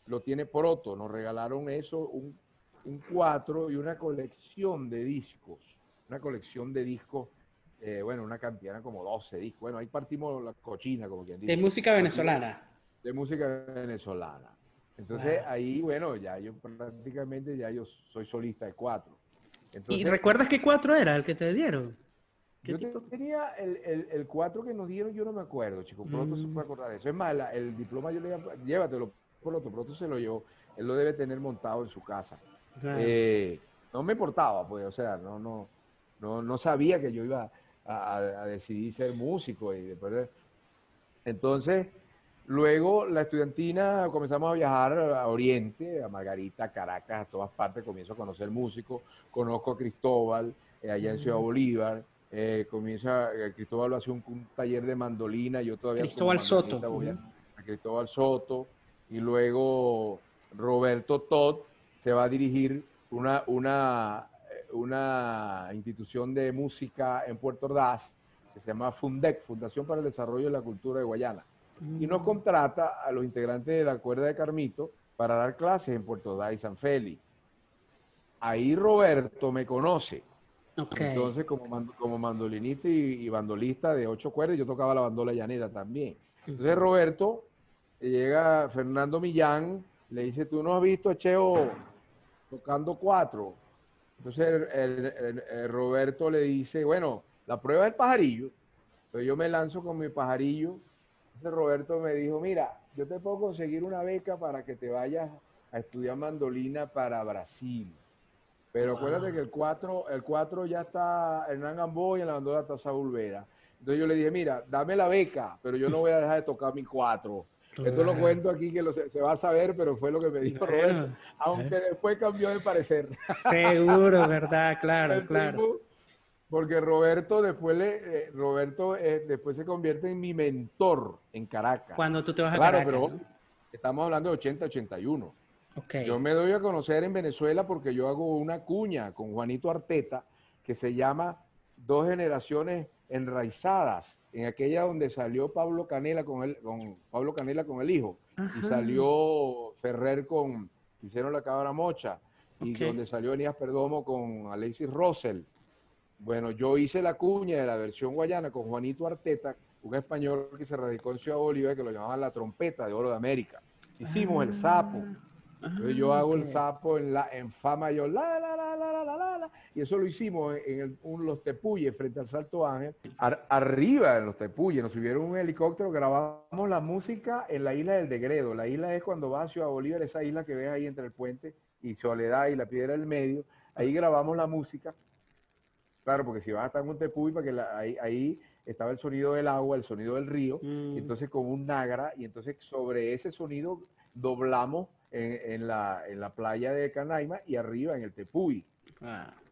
lo tiene Proto, nos regalaron eso, un, un cuatro y una colección de discos, una colección de discos, eh, bueno, una cantidad, como 12 discos, bueno, ahí partimos la cochina, como quien dice. De música venezolana. De música venezolana. Entonces ahí, bueno, ya yo prácticamente, ya yo soy solista de cuatro. ¿Y recuerdas qué cuatro era el que te dieron? Yo tenía el, el, el, 4 que nos dieron, yo no me acuerdo, chico. Pronto se puede acordar de eso. Es más, el diploma yo le iba llévatelo, pronto, pronto se lo llevó. Él lo debe tener montado en su casa. Eh, no me importaba, pues, o sea, no, no, no, no sabía que yo iba a, a, decidir ser músico. y después Entonces, luego la estudiantina comenzamos a viajar a Oriente, a Margarita, a Caracas, a todas partes. Comienzo a conocer músicos. Conozco a Cristóbal eh, allá en Ciudad Bolívar eh, comienza, eh, Cristóbal hace un, un, taller de mandolina, yo todavía... Cristóbal Soto. a, Cristóbal Soto, y luego Roberto Todd se va a dirigir una, una, eh, una institución de música en Puerto Ordaz que se llama FUNDEC, Fundación para el Desarrollo de la Cultura de Guayana. Y nos mm. contrata a los integrantes de la cuerda de Carmito para dar clases en Puerto Ordaz y San Félix. Ahí Roberto me conoce entonces, como, como mandolinista y, bandolista de ocho cuerdas, yo tocaba la bandola llanera también. Entonces, Roberto, llega Fernando Millán, le dice, ¿tú no has visto a Cheo tocando cuatro? Entonces, el, Roberto le dice, bueno, la prueba es el pajarillo. Entonces, yo me lanzo con mi pajarillo. Entonces, Roberto me dijo, mira, yo te puedo conseguir una beca para que te vayas a estudiar mandolina para Brasil. Pero acuérdate que el 4, el 4 ya está Hernán Gamboa y en la bandola está Saúl Vera. Entonces yo le dije, mira, dame la beca, pero yo no voy a dejar de tocar mi 4. Esto lo cuento aquí que se, va a saber, pero fue lo que me dijo Roberto, aunque después cambió de parecer. Seguro, ¿verdad? Claro, claro. porque Roberto después le, eh, Roberto eh, después se convierte en mi mentor en Caracas. Cuando tú te vas a Caracas. Claro, pero estamos hablando de 80, 81. Yo me doy a conocer en Venezuela porque yo hago una cuña con Juanito Arteta que se llama Dos generaciones enraizadas, en aquella donde salió Pablo Canela con el, con Pablo Canela con el hijo, y salió Ferrer con, hicieron la cabra mocha, y donde salió Enías Perdomo con Alexis Russell. Bueno, yo hice la cuña de la versión guayana con Juanito Arteta, un español que se radicó en Ciudad Bolívar, que lo llamaban la trompeta de oro de América. Hicimos el sapo. Entonces yo hago el sapo en, la, en fama, yo la, la, la, la, la, la, la, y eso lo hicimos en, el, los Tepuyes frente al Salto Ángel. arriba en los Tepuyes nos subieron un helicóptero, grabamos la música en la isla del Degredo. La isla es cuando vas a Ciudad Bolívar, esa isla que ves ahí entre el puente y Soledad y la piedra del medio. Ahí grabamos la música. Claro, porque si vas a estar en un tepuy, para que ahí, ahí estaba el sonido del agua, el sonido del río, mm. entonces con un nagra, y entonces sobre ese sonido doblamos en, la, en la, playa de Canaima y arriba en el Tepuy.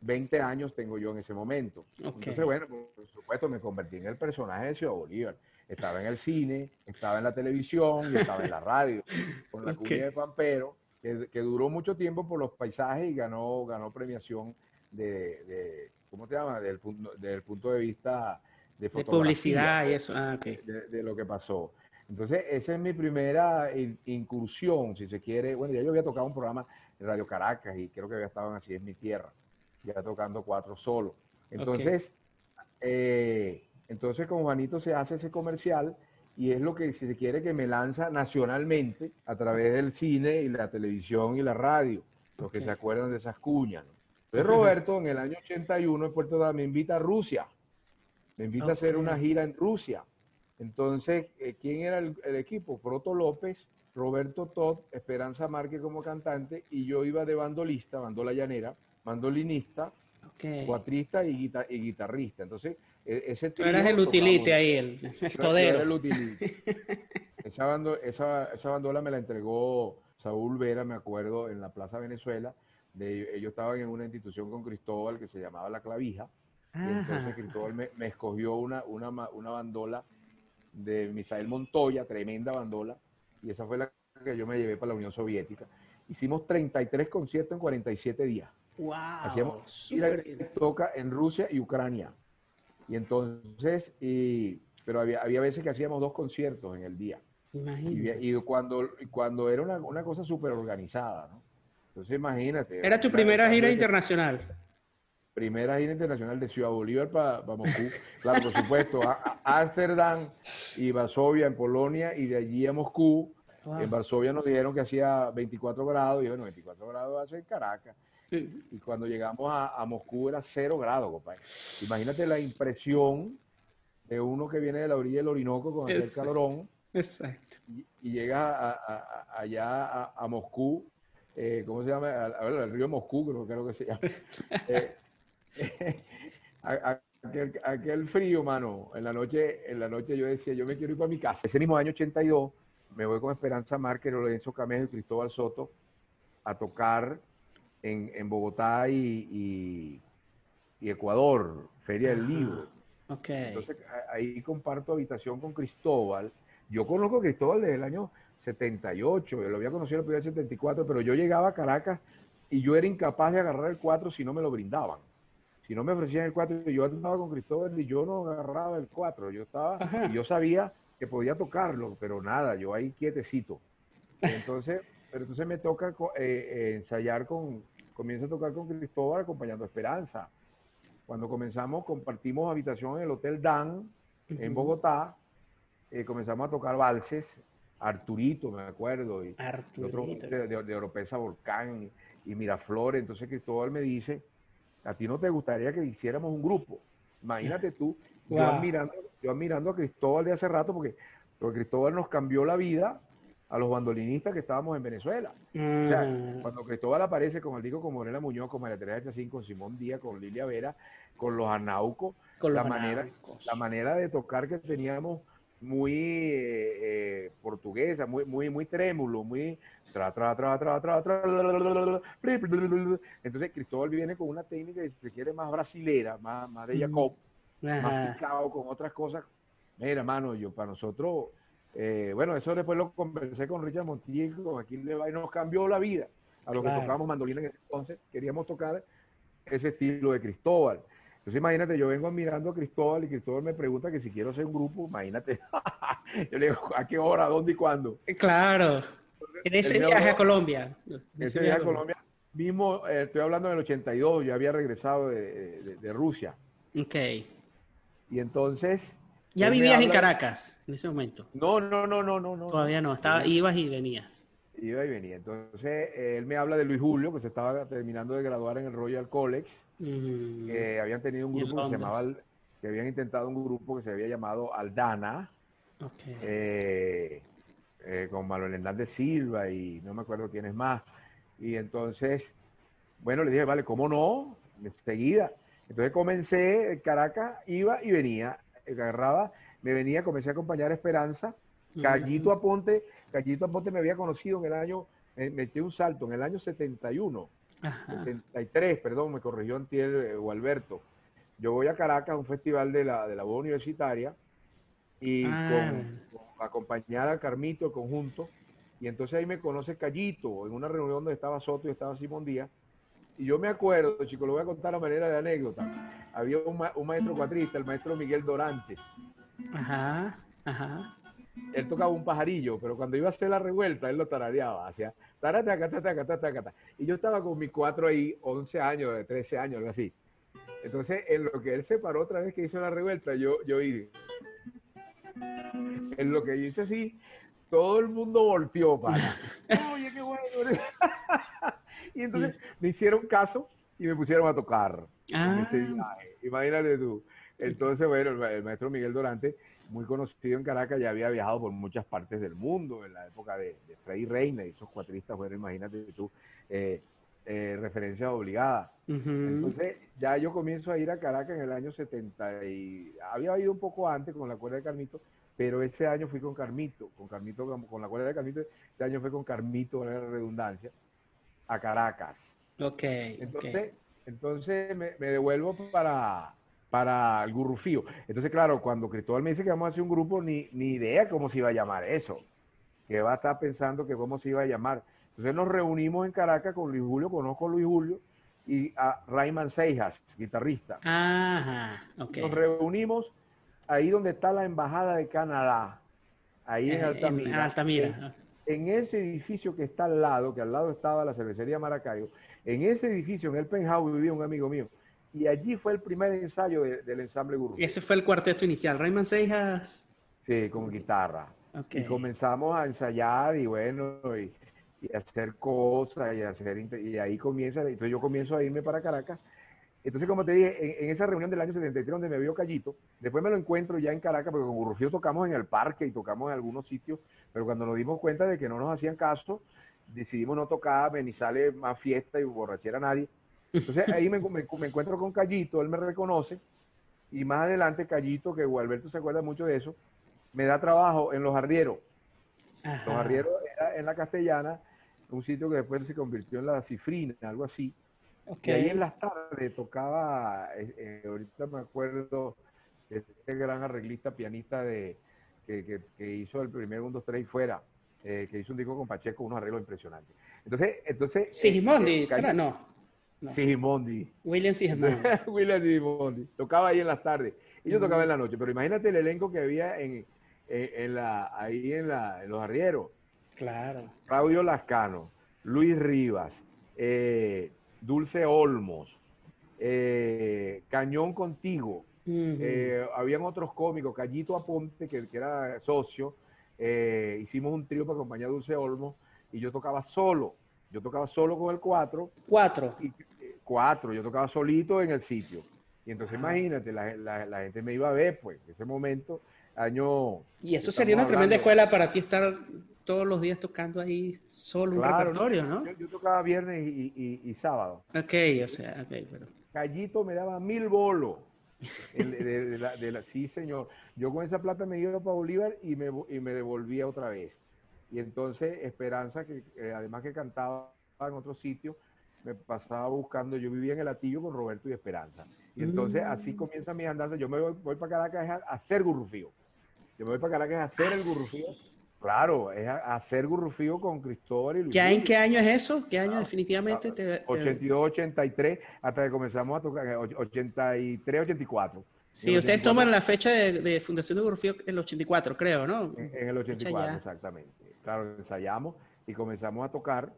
20 ah. años tengo yo en ese momento. Entonces, bueno, por supuesto, me convertí en el personaje de Ciudad Bolívar. Estaba en el cine, estaba en la televisión y estaba en la radio, con la okay. de Pampero, que, que, duró mucho tiempo por los paisajes y ganó, ganó premiación de, de ¿cómo se llama? Del, del punto de vista de, de publicidad y eso. Ah, okay. de, lo que pasó. Entonces, esa es mi primera incursión, si se quiere. Bueno, ya yo había tocado un programa en Radio Caracas y creo que había estado en Así es mi tierra, ya tocando cuatro solo. Entonces, eh, entonces con Juanito se hace ese comercial y es lo que, si se quiere, que me lanza nacionalmente a través del cine y la televisión y la radio, los que se acuerdan de esas cuñas. Entonces Roberto en el año 81 en Puerto me invita a Rusia, me invita a hacer una gira en Rusia entonces, eh, ¿quién era el, equipo? Proto López, Roberto Todd, Esperanza Márquez como cantante y yo iba de bandolista, bandola llanera, mandolinista, cuatrista y, guitarrista. Entonces, e, ese Tú eras el utilite ahí, el estodero. el utilite. esa, esa, bandola me la entregó Saúl Vera, me acuerdo, en la Plaza Venezuela. De, ellos estaban en una institución con Cristóbal que se llamaba La Clavija. Y entonces Cristóbal me, me escogió una, una, una bandola de Misael Montoya, tremenda bandola, y esa fue la que yo me llevé para la Unión Soviética. Hicimos 33 conciertos en 47 días. ¡Wow! Hacíamos toca en Rusia y Ucrania. Y entonces, y, pero había, había veces que hacíamos dos conciertos en el día. Imagínate. Y, cuando, cuando era una, una cosa súper organizada, ¿no? Entonces, imagínate. ¿Era tu primera gira internacional? Primera gira internacional de Ciudad Bolívar para Moscú. Claro, por supuesto, a Ámsterdam y Varsovia en Polonia y de allí a Moscú. En Varsovia nos dijeron que hacía 24 grados y bueno, 24 grados hace en Caracas. Y cuando llegamos a, Moscú era 0 grados, compadre. Imagínate la impresión de uno que viene de la orilla del Orinoco con el calorón. Exacto. Y, llega allá a, Moscú, eh, ¿cómo se llama? Al, río Moscú, creo, creo que se llama. Eh, aquel, frío, mano, en la noche, en la noche yo decía, yo me quiero ir para mi casa. Ese mismo año 82, me voy con Esperanza Márquez, Lorenzo Camejo y Cristóbal Soto a tocar en, Bogotá y, Ecuador, Feria del Libro. Entonces ahí comparto habitación con Cristóbal. Yo conozco a Cristóbal desde el año 78, yo lo había conocido en el 74, pero yo llegaba a Caracas y yo era incapaz de agarrar el 4 si no me lo brindaban si no me ofrecían el 4, yo estaba con Cristóbal y yo no agarraba el 4, yo estaba, y yo sabía que podía tocarlo, pero nada, yo ahí quietecito. Entonces, pero entonces me toca eh, eh, ensayar con, comienzo a tocar con Cristóbal acompañando a Esperanza. Cuando comenzamos, compartimos habitación en el Hotel Dan, en Bogotá, eh, comenzamos a tocar valses, Arturito, me acuerdo, y otro de, de, de Oropesa Volcán y, y Miraflores. Entonces Cristóbal me dice, a ti no te gustaría que hiciéramos un grupo. Imagínate tú, yo, admirando, yo admirando a Cristóbal de hace rato, porque, porque Cristóbal nos cambió la vida a los bandolinistas que estábamos en Venezuela. O sea, mm. cuando Cristóbal aparece con el disco con Morena Muñoz, con María Teresa Chacín, con Simón Díaz, con Lilia Vera, con los Anaucos, la, manera, la manera de tocar que teníamos muy eh, portuguesa, muy, muy, muy trémulo, muy tra, tra, tra, tra, tra, tra, entonces Cristóbal viene con una técnica que se quiere más brasilera, más, más de Jacob, más picado con otras cosas. Mira, hermano, yo para nosotros Eh, bueno, eso después lo conversé con Richard Montillo, con aquí le va y nos cambió la vida. A los que tocábamos mandolina en ese entonces, queríamos tocar ese estilo de Cristóbal. Entonces imagínate, yo vengo admirando a Cristóbal y Cristóbal me pregunta que si quiero hacer un grupo, imagínate. yo le digo, ¿a qué hora, dónde y cuándo? Claro. En ese viaje a Colombia. En ese viaje a Colombia. Mismo, eh, estoy hablando del 82, yo había regresado de, de, Rusia. Ok. Y entonces... ¿Ya vivías en Caracas en ese momento? No, no, no, no, no. Todavía no, estaba, ibas y venías. Iba y venía. Entonces, él me habla de Luis Julio, que se estaba terminando de graduar en el Royal College, que habían tenido un grupo que se llamaba, que habían intentado un grupo que se había llamado Aldana, eh, eh, con Manuel Hernández Silva y no me acuerdo quién es más. Y entonces, bueno, le dije, vale, ¿cómo no? Enseguida. Entonces comencé, en Caracas iba y venía, agarraba, me venía, comencé a acompañar a Esperanza, Callito Aponte, Callito Aponte me había conocido en el año, eh, metí un salto, en el año 71, 73, perdón, me corrigió Antier eh, o Alberto. Yo voy a Caracas a un festival de la, de la voz universitaria y ah. con, acompañar a Carmito, el conjunto, y entonces ahí me conoce Callito, en una reunión donde estaba Soto y estaba Simón Díaz, y yo me acuerdo, chicos, lo voy a contar a manera de anécdota. Había un, un maestro cuatrista, el maestro Miguel Dorantes. Ajá, ajá él tocaba un pajarillo, pero cuando iba a hacer la revuelta, él lo tarareaba, hacía Y yo estaba con mis cuatro ahí, 11 años, 13 años, algo así. Entonces, en lo que él se paró otra vez que hizo la revuelta, yo, yo oí. En lo que hice así, todo el mundo volteó para. Oye, qué bueno. y entonces me hicieron caso y me pusieron a tocar. Ah. Imagínate tú. Entonces, bueno, el maestro Miguel Dorante muy conocido en Caracas, ya había viajado por muchas partes del mundo en la época de, de Frei Reina y esos cuatristas fueron, imagínate tú, eh, eh, referencia obligada. Entonces, ya yo comienzo a ir a Caracas en el año 70 y había ido un poco antes con la cuerda de Carmito, pero ese año fui con Carmito, con Carmito, con la cuerda de Carmito, ese año fue con Carmito, la redundancia, a Caracas. Ok. Entonces, entonces me, me devuelvo para, para el gurrufío. Entonces, claro, cuando Cristóbal me dice que vamos a hacer un grupo, ni, ni idea cómo se iba a llamar eso. Que va a estar pensando que cómo se iba a llamar. Entonces nos reunimos en Caracas con Luis Julio, conozco a Luis Julio, y a Rayman Seijas, guitarrista. Ajá, Nos reunimos ahí donde está la Embajada de Canadá, ahí en, Altamira. En, Altamira. En, ese edificio que está al lado, que al lado estaba la cervecería Maracayo, en ese edificio, en el penthouse, vivía un amigo mío y allí fue el primer ensayo del ensamble Gurú. Ese fue el cuarteto inicial, Rayman Seijas. Sí, con guitarra. Y comenzamos a ensayar y bueno, y, hacer cosas y hacer y ahí comienza, entonces yo comienzo a irme para Caracas. Entonces, como te dije, en, esa reunión del año 73 donde me vio Callito, después me lo encuentro ya en Caracas, porque con Gurrufío tocamos en el parque y tocamos en algunos sitios, pero cuando nos dimos cuenta de que no nos hacían caso, decidimos no tocar, ni sale más fiesta y borrachera a nadie. Entonces ahí me, encuentro con Callito, él me reconoce y más adelante Callito, que Gualberto se acuerda mucho de eso, me da trabajo en Los Arrieros. Los Arrieros era en la Castellana, un sitio que después se convirtió en la Cifrina, algo así. Y ahí en las tardes tocaba, eh, eh, ahorita me acuerdo, este gran arreglista, pianista de, que, hizo el primer 1, 2, 3 y fuera, eh, que hizo un disco con Pacheco, unos arreglos impresionantes. Entonces, entonces... Sigismondi, ¿será? No. William Sigimondi. William. Tocaba ahí en las tardes. Y yo tocaba en la noche. Pero imagínate el elenco que había en, la, ahí en, la, en los arrieros. Claro. Claudio Lascano, Luis Rivas, eh, Dulce Olmos, eh, Cañón Contigo. Eh, habían otros cómicos, Callito Aponte, que, que era socio. hicimos un trío para acompañar a Dulce Olmos y yo tocaba solo. Yo tocaba solo con el 4. 4. Y, cuatro, yo tocaba solito en el sitio. Y entonces imagínate, la, gente me iba a ver, pues, en ese momento, año... Y eso sería una tremenda escuela para ti estar todos los días tocando ahí solo un repertorio, ¿no? Yo, tocaba viernes y, sábado. Ok, o sea, ok, pero... Callito me daba mil bolos. de, sí, señor. Yo con esa plata me iba para Bolívar y me, y me devolvía otra vez. Y entonces Esperanza, que además que cantaba en otro sitio, me pasaba buscando, yo vivía en el Atillo con Roberto y Esperanza. Y entonces así mm. comienza mi andanza, yo me voy, para Caracas a, hacer gurrufío. Yo me voy para Caracas a hacer el gurrufío. Claro, es hacer gurrufío con Cristóbal y Luis. ¿Ya en qué año es eso? ¿Qué año definitivamente? Te, 82, 83, hasta que comenzamos a tocar, 83, 84. Sí, ustedes toman la fecha de, fundación de Gurrufío en el 84, creo, ¿no? En, el 84, exactamente. Claro, ensayamos y comenzamos a tocar.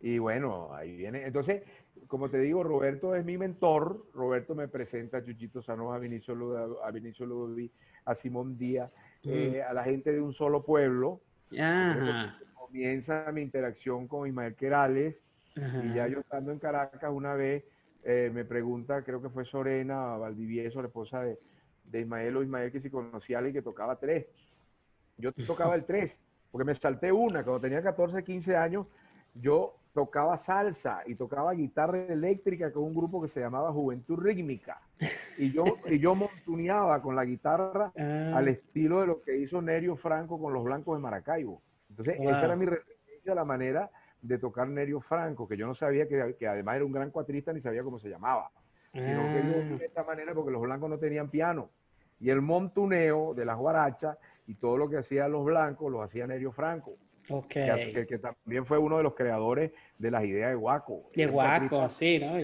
Y bueno, ahí viene. Entonces, como te digo, Roberto es mi mentor. Roberto me presenta a Chuchito Sanoja, a Vinicio, a Vinicio Ludovic, a Simón Díaz, mm. eh, a la gente de un solo pueblo. Comienza mi interacción con Ismael Querales. Y ya yo estando en Caracas una vez, eh, me pregunta, creo que fue Sorena Valdivieso, la esposa de, de Ismael o Ismael, que si conocía a alguien que tocaba tres. Yo tocaba el tres, porque me salté una. Cuando tenía 14, 15 años, yo tocaba salsa y tocaba guitarra eléctrica con un grupo que se llamaba Juventud Rítmica. Y yo, y yo montuneaba con la guitarra ah. al estilo de lo que hizo Nerio Franco con los Blancos de Maracaibo. Entonces, esa era mi referencia, la manera de tocar Nerio Franco, que yo no sabía que, que además era un gran cuatrista ni sabía cómo se llamaba. Sino que yo ah. de esta manera porque los blancos no tenían piano. Y el montuneo de las guarachas y todo lo que hacían los blancos lo hacía Nerio Franco. Okay. Que, también fue uno de los creadores de las ideas de Guaco. De Guaco, sí, ¿no?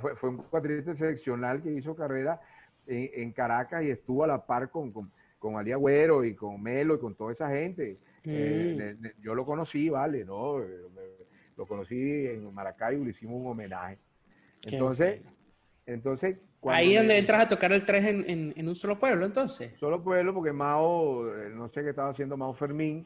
fue, fue, un cuatrista excepcional que hizo carrera en, Caracas y estuvo a la par con, con, con Ali Agüero y con Melo y con toda esa gente. Eh, mm. yo lo conocí, vale, ¿no? Lo conocí en Maracaibo, le hicimos un homenaje. Entonces, entonces Ahí donde entras a tocar el 3 en, en, un solo pueblo, entonces. Solo pueblo, porque Mao, eh, no sé qué estaba haciendo Mao Fermín,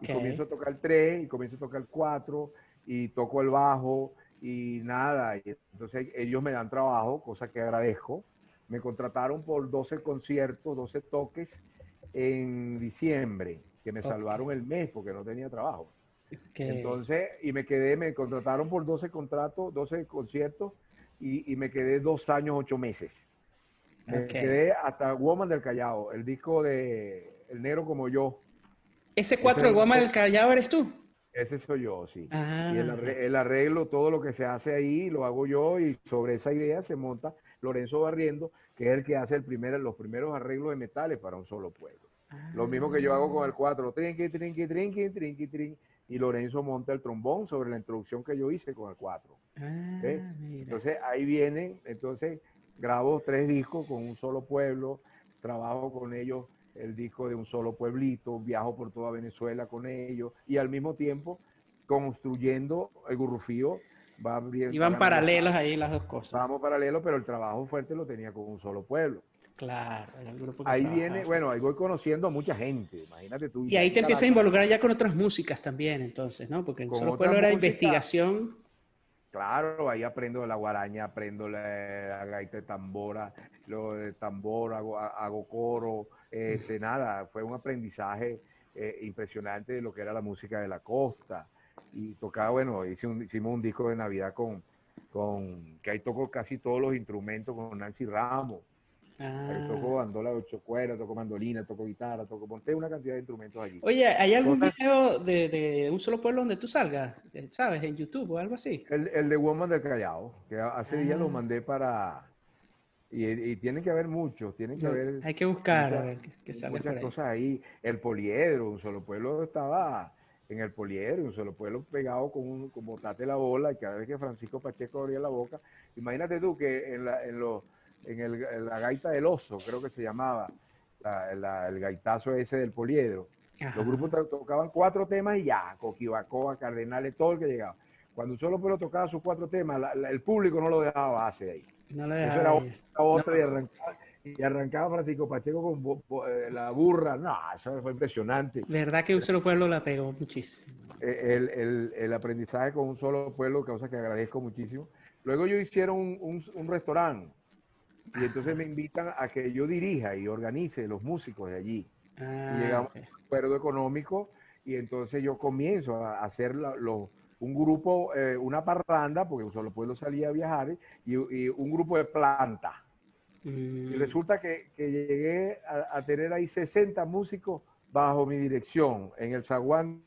y comienzo a tocar el 3 y comienzo a tocar el 4 y toco el bajo y nada. Y entonces ellos me dan trabajo, cosa que agradezco. Me contrataron por 12 conciertos, 12 toques en diciembre, que me salvaron el mes porque no tenía trabajo. Entonces, y me quedé, me contrataron por 12 contratos, 12 conciertos y, y me quedé dos años, ocho meses. Me quedé hasta Woman del Callao, el disco de El Negro como yo, ¿Ese cuatro de Guama del Callao eres tú? Ese soy yo, sí. Ah, y el, arreglo, todo lo que se hace ahí, lo hago yo y sobre esa idea se monta Lorenzo Barriendo, que es el que hace el primer, los primeros arreglos de metales para un solo pueblo. Lo mismo que yo hago con el cuatro, trinqui, trinqui, trinqui, trinqui, trinqui, y Lorenzo monta el trombón sobre la introducción que yo hice con el cuatro. Ah, entonces ahí vienen, entonces grabo tres discos con un solo pueblo, trabajo con ellos el disco de un solo pueblito, viajo por toda Venezuela con ellos y al mismo tiempo construyendo el gurrufío. Va Iban paralelos ahí las dos cosas. Vamos paralelos, pero el trabajo fuerte lo tenía con un solo pueblo. Claro. ahí viene, bueno, ahí voy conociendo a mucha gente, imagínate tú. Y ahí te empiezas a involucrar ya con otras músicas también, entonces, ¿no? Porque en solo pueblo era investigación. Claro, ahí aprendo de la guaraña, aprendo la, gaita de tambora, lo de tambor, hago, hago coro, este, nada, fue un aprendizaje eh, impresionante de lo que era la música de la costa. Y tocaba, bueno, hicimos un disco de Navidad con, con, que ahí tocó casi todos los instrumentos con Nancy Ramos. Ahí tocó ah. bandola de ocho cuerdas, tocó mandolina, tocó guitarra, tocó, monté una cantidad de instrumentos allí. Oye, ¿hay algún video de, de, un solo pueblo donde tú salgas, eh, sabes, en YouTube o algo así? El, el de Woman del Callao, que hace días lo ah. mandé para, y, tiene que haber muchos, tienen que haber... Hay que buscar, muchas, cosas ahí. El poliedro, un solo pueblo estaba en el poliedro, un solo pueblo pegado con un, como tate la bola, y cada vez que Francisco Pacheco abría la boca, imagínate tú que en la, en lo, en, el, la gaita del oso, creo que se llamaba, el gaitazo ese del poliedro, los grupos tocaban cuatro temas y ya, Coquibacoa, Cardenales, todo el que llegaba. Cuando un solo pueblo tocaba sus cuatro temas, el público no lo dejaba hacer ahí. No Eso era otra y, arrancaba, y arrancaba Francisco Pacheco con eh, la burra. No, eso fue impresionante. Verdad que un solo pueblo la pegó muchísimo. Eh, el, el, el aprendizaje con un solo pueblo, cosa que agradezco muchísimo. Luego yo hicieron un, un, restaurante y entonces me invitan a que yo dirija y organice los músicos de allí. Ah, y llegamos a un acuerdo económico y entonces yo comienzo a hacer los un grupo, eh, una parranda, porque un solo pueblo salía a viajar, y, un grupo de planta. Y mm. resulta que, llegué a, tener ahí 60 músicos bajo mi dirección, en el zaguán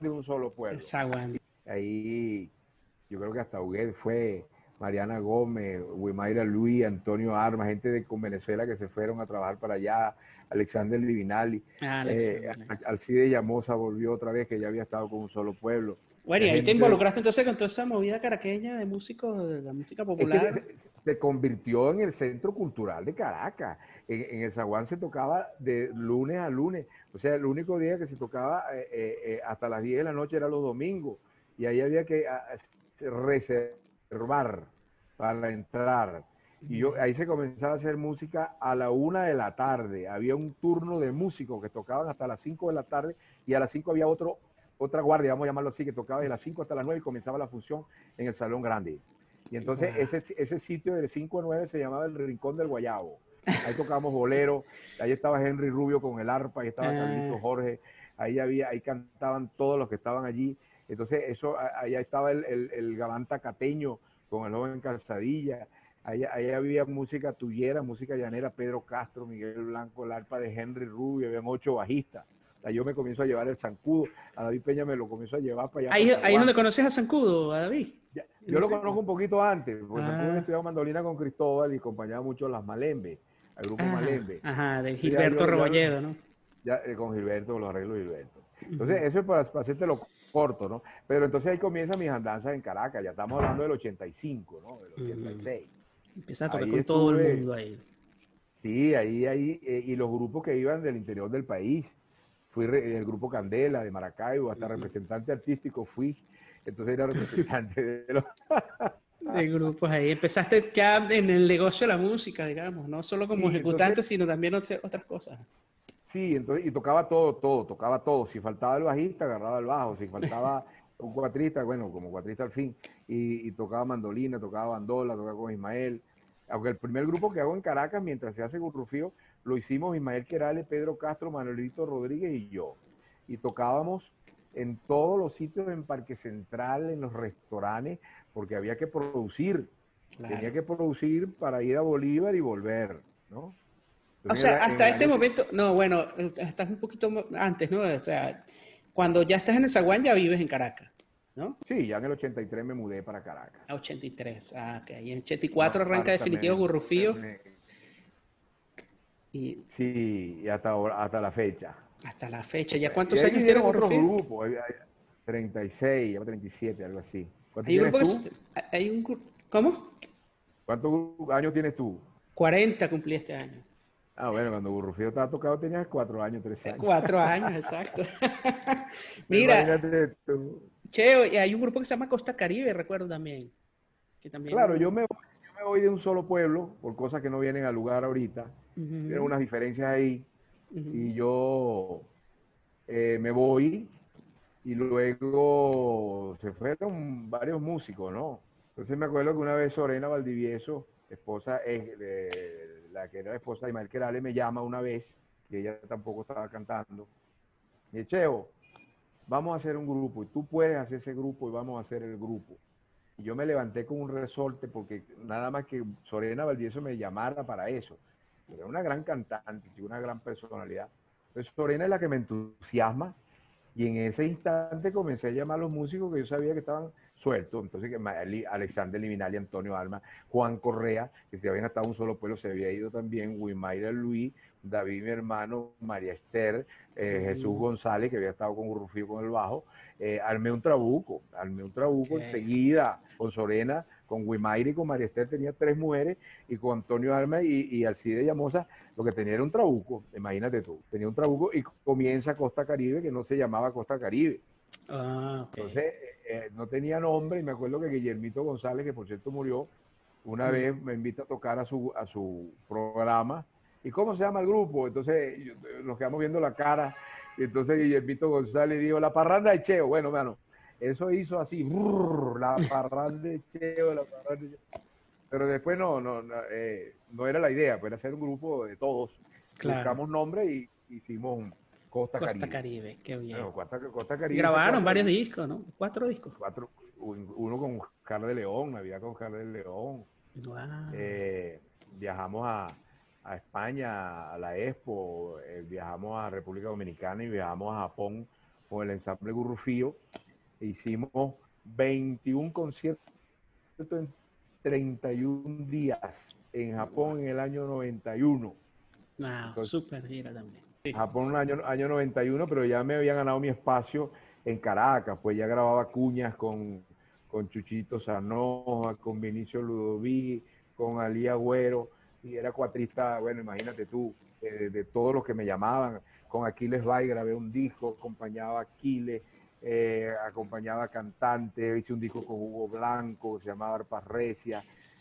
de un solo pueblo. El zaguán. Ahí, yo creo que hasta Huguet fue Mariana Gómez, Wimaira Luis, Antonio Armas, gente de con Venezuela que se fueron a trabajar para allá, Alexander Livinali, ah, eh, Alcide Llamosa volvió otra vez, que ya había estado con un solo pueblo. Bueno, y ahí te involucraste entonces con toda esa movida caraqueña de músicos, de la música popular. se, convirtió en el centro cultural de Caracas. En, el Zaguán se tocaba de lunes a lunes. O sea, el único día que se tocaba eh, eh, hasta las 10 de la noche era los domingos. Y ahí había que ah, reservar para entrar. Y yo, ahí se comenzaba a hacer música a la una de la tarde. Había un turno de músicos que tocaban hasta las 5 de la tarde y a las 5 había otro otra guardia, vamos a llamarlo así, que tocaba de las 5 hasta las 9 y comenzaba la función en el Salón Grande. Y entonces ese, ese sitio de 5 a 9 se llamaba el Rincón del Guayabo. Ahí tocábamos bolero, ahí estaba Henry Rubio con el arpa, ahí estaba ah. Carlito Jorge, ahí había, ahí cantaban todos los que estaban allí. Entonces, eso, allá estaba el, el, el Gavanta Cateño con el joven Calzadilla. Ahí, ahí, había música tuyera, música llanera, Pedro Castro, Miguel Blanco, el arpa de Henry Rubio, habían ocho bajistas yo me comienzo a llevar el zancudo, a David Peña me lo comienzo a llevar para allá. Ahí, ahí es donde conoces a zancudo, a David. yo lo conozco un poquito antes, porque ah. estudiaba mandolina con Cristóbal y acompañaba mucho las Malembe, al grupo Malembe. Ajá, de Gilberto Rebolledo, ¿no? Ya, eh, con Gilberto, los arreglos de Gilberto. Entonces, eso es para, hacerte lo corto, ¿no? Pero entonces ahí comienzan mis andanzas en Caracas, ya estamos hablando del 85, ¿no? Del 86. Empieza a tocar con todo el mundo ahí. Sí, ahí, ahí, eh, y los grupos que iban del interior del país fui en el grupo Candela de Maracaibo, hasta representante artístico fui, entonces era representante de los... de grupos ahí. Empezaste ya en el negocio de la música, digamos, no solo como ejecutante, sino también otras cosas. Sí, entonces, y tocaba todo, todo, tocaba todo. Si faltaba el bajista, agarraba el bajo. Si faltaba un cuatrista, bueno, como cuatrista al fin. Y, y, tocaba mandolina, tocaba bandola, tocaba con Ismael. Aunque el primer grupo que hago en Caracas, mientras se hace Gurrufío, lo hicimos Ismael Querales, Pedro Castro, Manuelito Rodríguez y yo. Y tocábamos en todos los sitios, en Parque Central, en los restaurantes, porque había que producir. Tenía que producir para ir a Bolívar y volver, ¿no? O sea, hasta este momento, no, bueno, estás un poquito antes, ¿no? O sea, cuando ya estás en el Zaguán ya vives en Caracas, ¿no? Sí, ya en el 83 me mudé para Caracas. A 83, ah, ok. Y en 84 arranca definitivo Gurrufío. Y, sí, hasta, hasta la fecha. Hasta la fecha. ¿Ya cuántos años tiene otro grupo? 36, 37, algo así. ¿Cuántos hay tú? hay un, ¿Cómo? ¿Cuántos años tienes tú? 40 cumplí este año. Ah, bueno, cuando Burrufío estaba tocado tenías cuatro años, tres años. Cuatro años, exacto. Mira, Cheo, y hay un grupo que se llama Costa Caribe, recuerdo también. Que también claro, yo me, yo me voy de un solo pueblo, por cosas que no vienen al lugar ahorita. Tiene unas diferencias ahí. Y yo eh, me voy y luego se fueron varios músicos, ¿no? Entonces me acuerdo que una vez Sorena Valdivieso, esposa, eh, la que era esposa de Ismael Querale, me llama una vez, que ella tampoco estaba cantando. Y dice, Cheo, vamos a hacer un grupo y tú puedes hacer ese grupo y vamos a hacer el grupo. Y yo me levanté con un resorte porque nada más que Sorena Valdivieso me llamara para eso era una gran cantante, una gran personalidad. Entonces, Sorena es la que me entusiasma y en ese instante comencé a llamar a los músicos que yo sabía que estaban sueltos. Entonces, que Alexander Liminal y Antonio Alma, Juan Correa, que se habían estado un solo pueblo, se había ido también, Wimayra Luis, David, mi hermano, María Esther, eh, Jesús González, que había estado con Rufío con el bajo, eh, armé un trabuco, armé un trabuco enseguida con Sorena con Wimaire y con María Esther tenía tres mujeres y con Antonio Alma y, y Alcide Llamosa lo que tenía era un trabuco, imagínate tú, tenía un trabuco y comienza Costa Caribe que no se llamaba Costa Caribe. Ah, Entonces eh, eh, no tenía nombre y me acuerdo que Guillermito González, que por cierto murió, una vez me invita a tocar a su, a su programa. ¿Y cómo se llama el grupo? Entonces nos quedamos viendo la cara y entonces Guillermito González dijo, la parranda de Cheo. Bueno, mano, eso hizo así, la parranda de Cheo, la parranda de Cheo. Pero después no, no, no, eh, no, era la idea, pues era hacer un grupo de todos. Buscamos nombre y hicimos Costa, Costa Caribe. qué bien. Costa, Caribe. Grabaron varios discos, ¿no? Cuatro discos. Cuatro, uno con Carlos de León, había con Carlos de León. Eh, viajamos a, a, España, a la Expo, eh, viajamos a República Dominicana y viajamos a Japón con el ensamble Gurrufío hicimos 21 conciertos en 31 días en Japón en el año 91. Wow, súper gira también. Japón en el año, año 91, pero ya me había ganado mi espacio en Caracas, pues ya grababa cuñas con, con Chuchito Sanoja, con Vinicio Ludovic, con Ali Agüero, y era cuatrista, bueno, imagínate tú, eh, de todos los que me llamaban. Con Aquiles Bay grabé un disco, acompañaba a Aquiles, eh, acompañaba a cantante, hice un disco con Hugo Blanco, se llamaba Arpa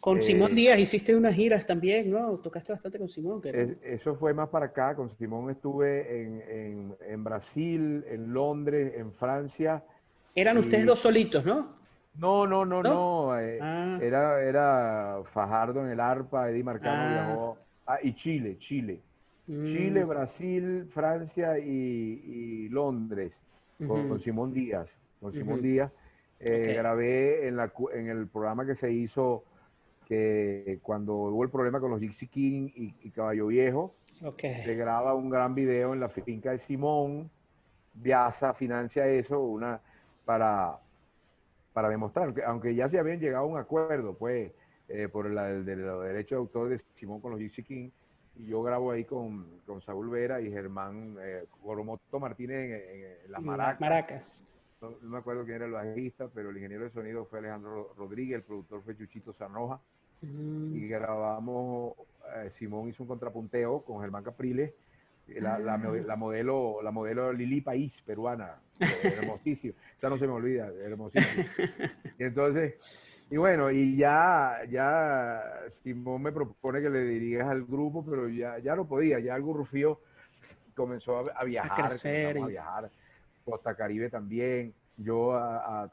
Con eh, Simón Díaz hiciste unas giras también, ¿no? Tocaste bastante con Simón. eso fue más para acá, con Simón estuve en, en, Brasil, en Londres, en Francia. Eran ustedes dos solitos, ¿no? No, no, no, no. Eh, ah. Era, era Fajardo en el arpa, Eddie Marcano ah. viajó. Ah, y Chile, Chile. Chile, mm. Brasil, Francia y, Londres, con, Simón Díaz. Con Simón Díaz. Eh, grabé en, la, en el programa que se hizo cuando hubo el problema con los Gypsy King y, Caballo Viejo, se graba un gran video en la finca de Simón. Viaza financia eso una, para, para demostrar, que aunque ya se habían llegado a un acuerdo, pues, eh, por el de, los derechos de autor de Simón con los Gypsy King, y yo grabo ahí con, con Saúl Vera y Germán eh, Goromoto Martínez en, las Maracas. Maracas. No, me acuerdo quién era el bajista, pero el ingeniero de sonido fue Alejandro Rodríguez, el productor fue Chuchito Sanoja, y grabamos, eh, Simón hizo un contrapunteo con Germán Capriles, la, la, la, modelo, la modelo Lili País, peruana, hermosísima. Esa no se me olvida, hermosísima. Y entonces, y bueno, y ya, ya Simón me propone que le dirigas al grupo, pero ya, ya no podía, ya el Rufío comenzó a, viajar, a, viajar, Costa Caribe también, yo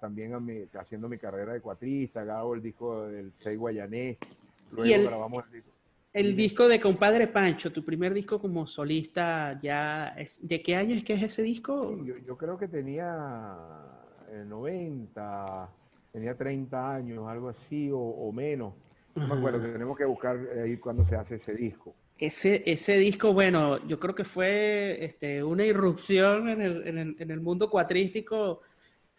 también haciendo mi carrera de cuatrista, grabo el disco del Sei Guayanés, luego grabamos el disco el disco de Compadre Pancho, tu primer disco como solista, ya es, ¿de qué año es que es ese disco? yo, creo que tenía 90, tenía 30 años, algo así, o, menos. No me acuerdo, tenemos que buscar ahí cuando se hace ese disco. Ese, ese disco, bueno, yo creo que fue este, una irrupción en el, en el, en el mundo cuatrístico.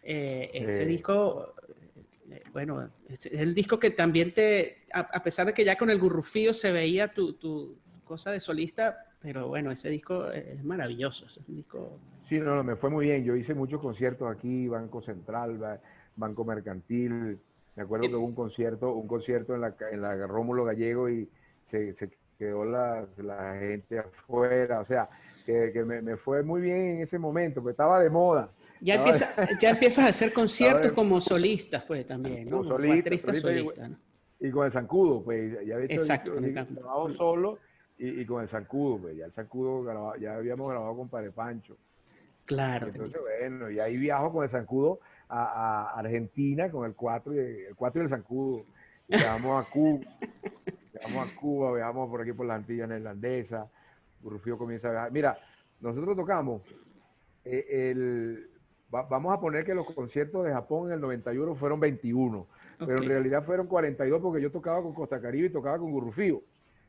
Eh, ese disco eh, bueno, es, el disco que también te, a, pesar de que ya con el gurrufío se veía tu, tu, cosa de solista, pero bueno, ese disco es maravilloso, ese disco... Sí, no, no, me fue muy bien, yo hice muchos conciertos aquí, Banco Central, Banco Mercantil, me acuerdo que hubo un concierto, un concierto en la, en la Rómulo Gallego y se, se quedó la, la, gente afuera, o sea, que, que me, me, fue muy bien en ese momento, porque estaba de moda. Ya, empieza, ya empiezas a hacer conciertos como solistas, pues también, ¿no? Como solista, solista, y, con el zancudo, pues ya había Exacto, grabado solo y, y, con el zancudo, pues ya el zancudo ya habíamos grabado con Padre Pancho. Claro. Entonces, bueno, y ahí viajo con el zancudo a, Argentina con el 4 y el 4 y el zancudo. Y a Cuba, viajamos a Cuba, viajamos por aquí por la Antilla neerlandesa. Rufio comienza a viajar. Mira, nosotros tocamos eh, vamos a poner que los conciertos de Japón en el 91 fueron 21, pero en realidad fueron 42 porque yo tocaba con Costa Caribe y tocaba con Gurrufío.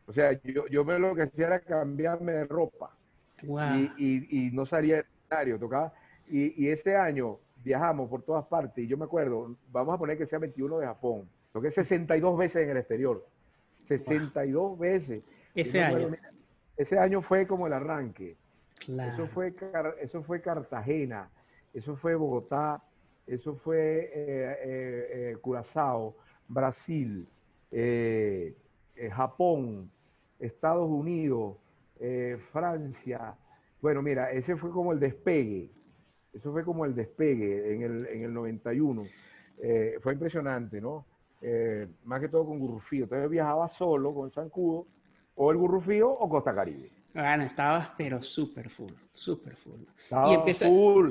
O sea, yo, yo me lo que hacía era cambiarme de ropa y, y, no salía del escenario, tocaba. Y, y ese año viajamos por todas partes y yo me acuerdo, vamos a poner que sea 21 de Japón, toqué 62 veces en el exterior, 62 veces. Ese año. ese año fue como el arranque. Eso, fue, eso fue Cartagena, eso fue Bogotá, eso fue eh, eh, eh, Curazao, Brasil, Japón, Estados Unidos, Francia. Bueno, mira, ese fue como el despegue. Eso fue como el despegue en el, en el 91. fue impresionante, ¿no? más que todo con Gurrufío. Entonces viajaba solo con Zancudo, o el Gurrufío o Costa Caribe. Bueno, estabas pero súper full, súper full.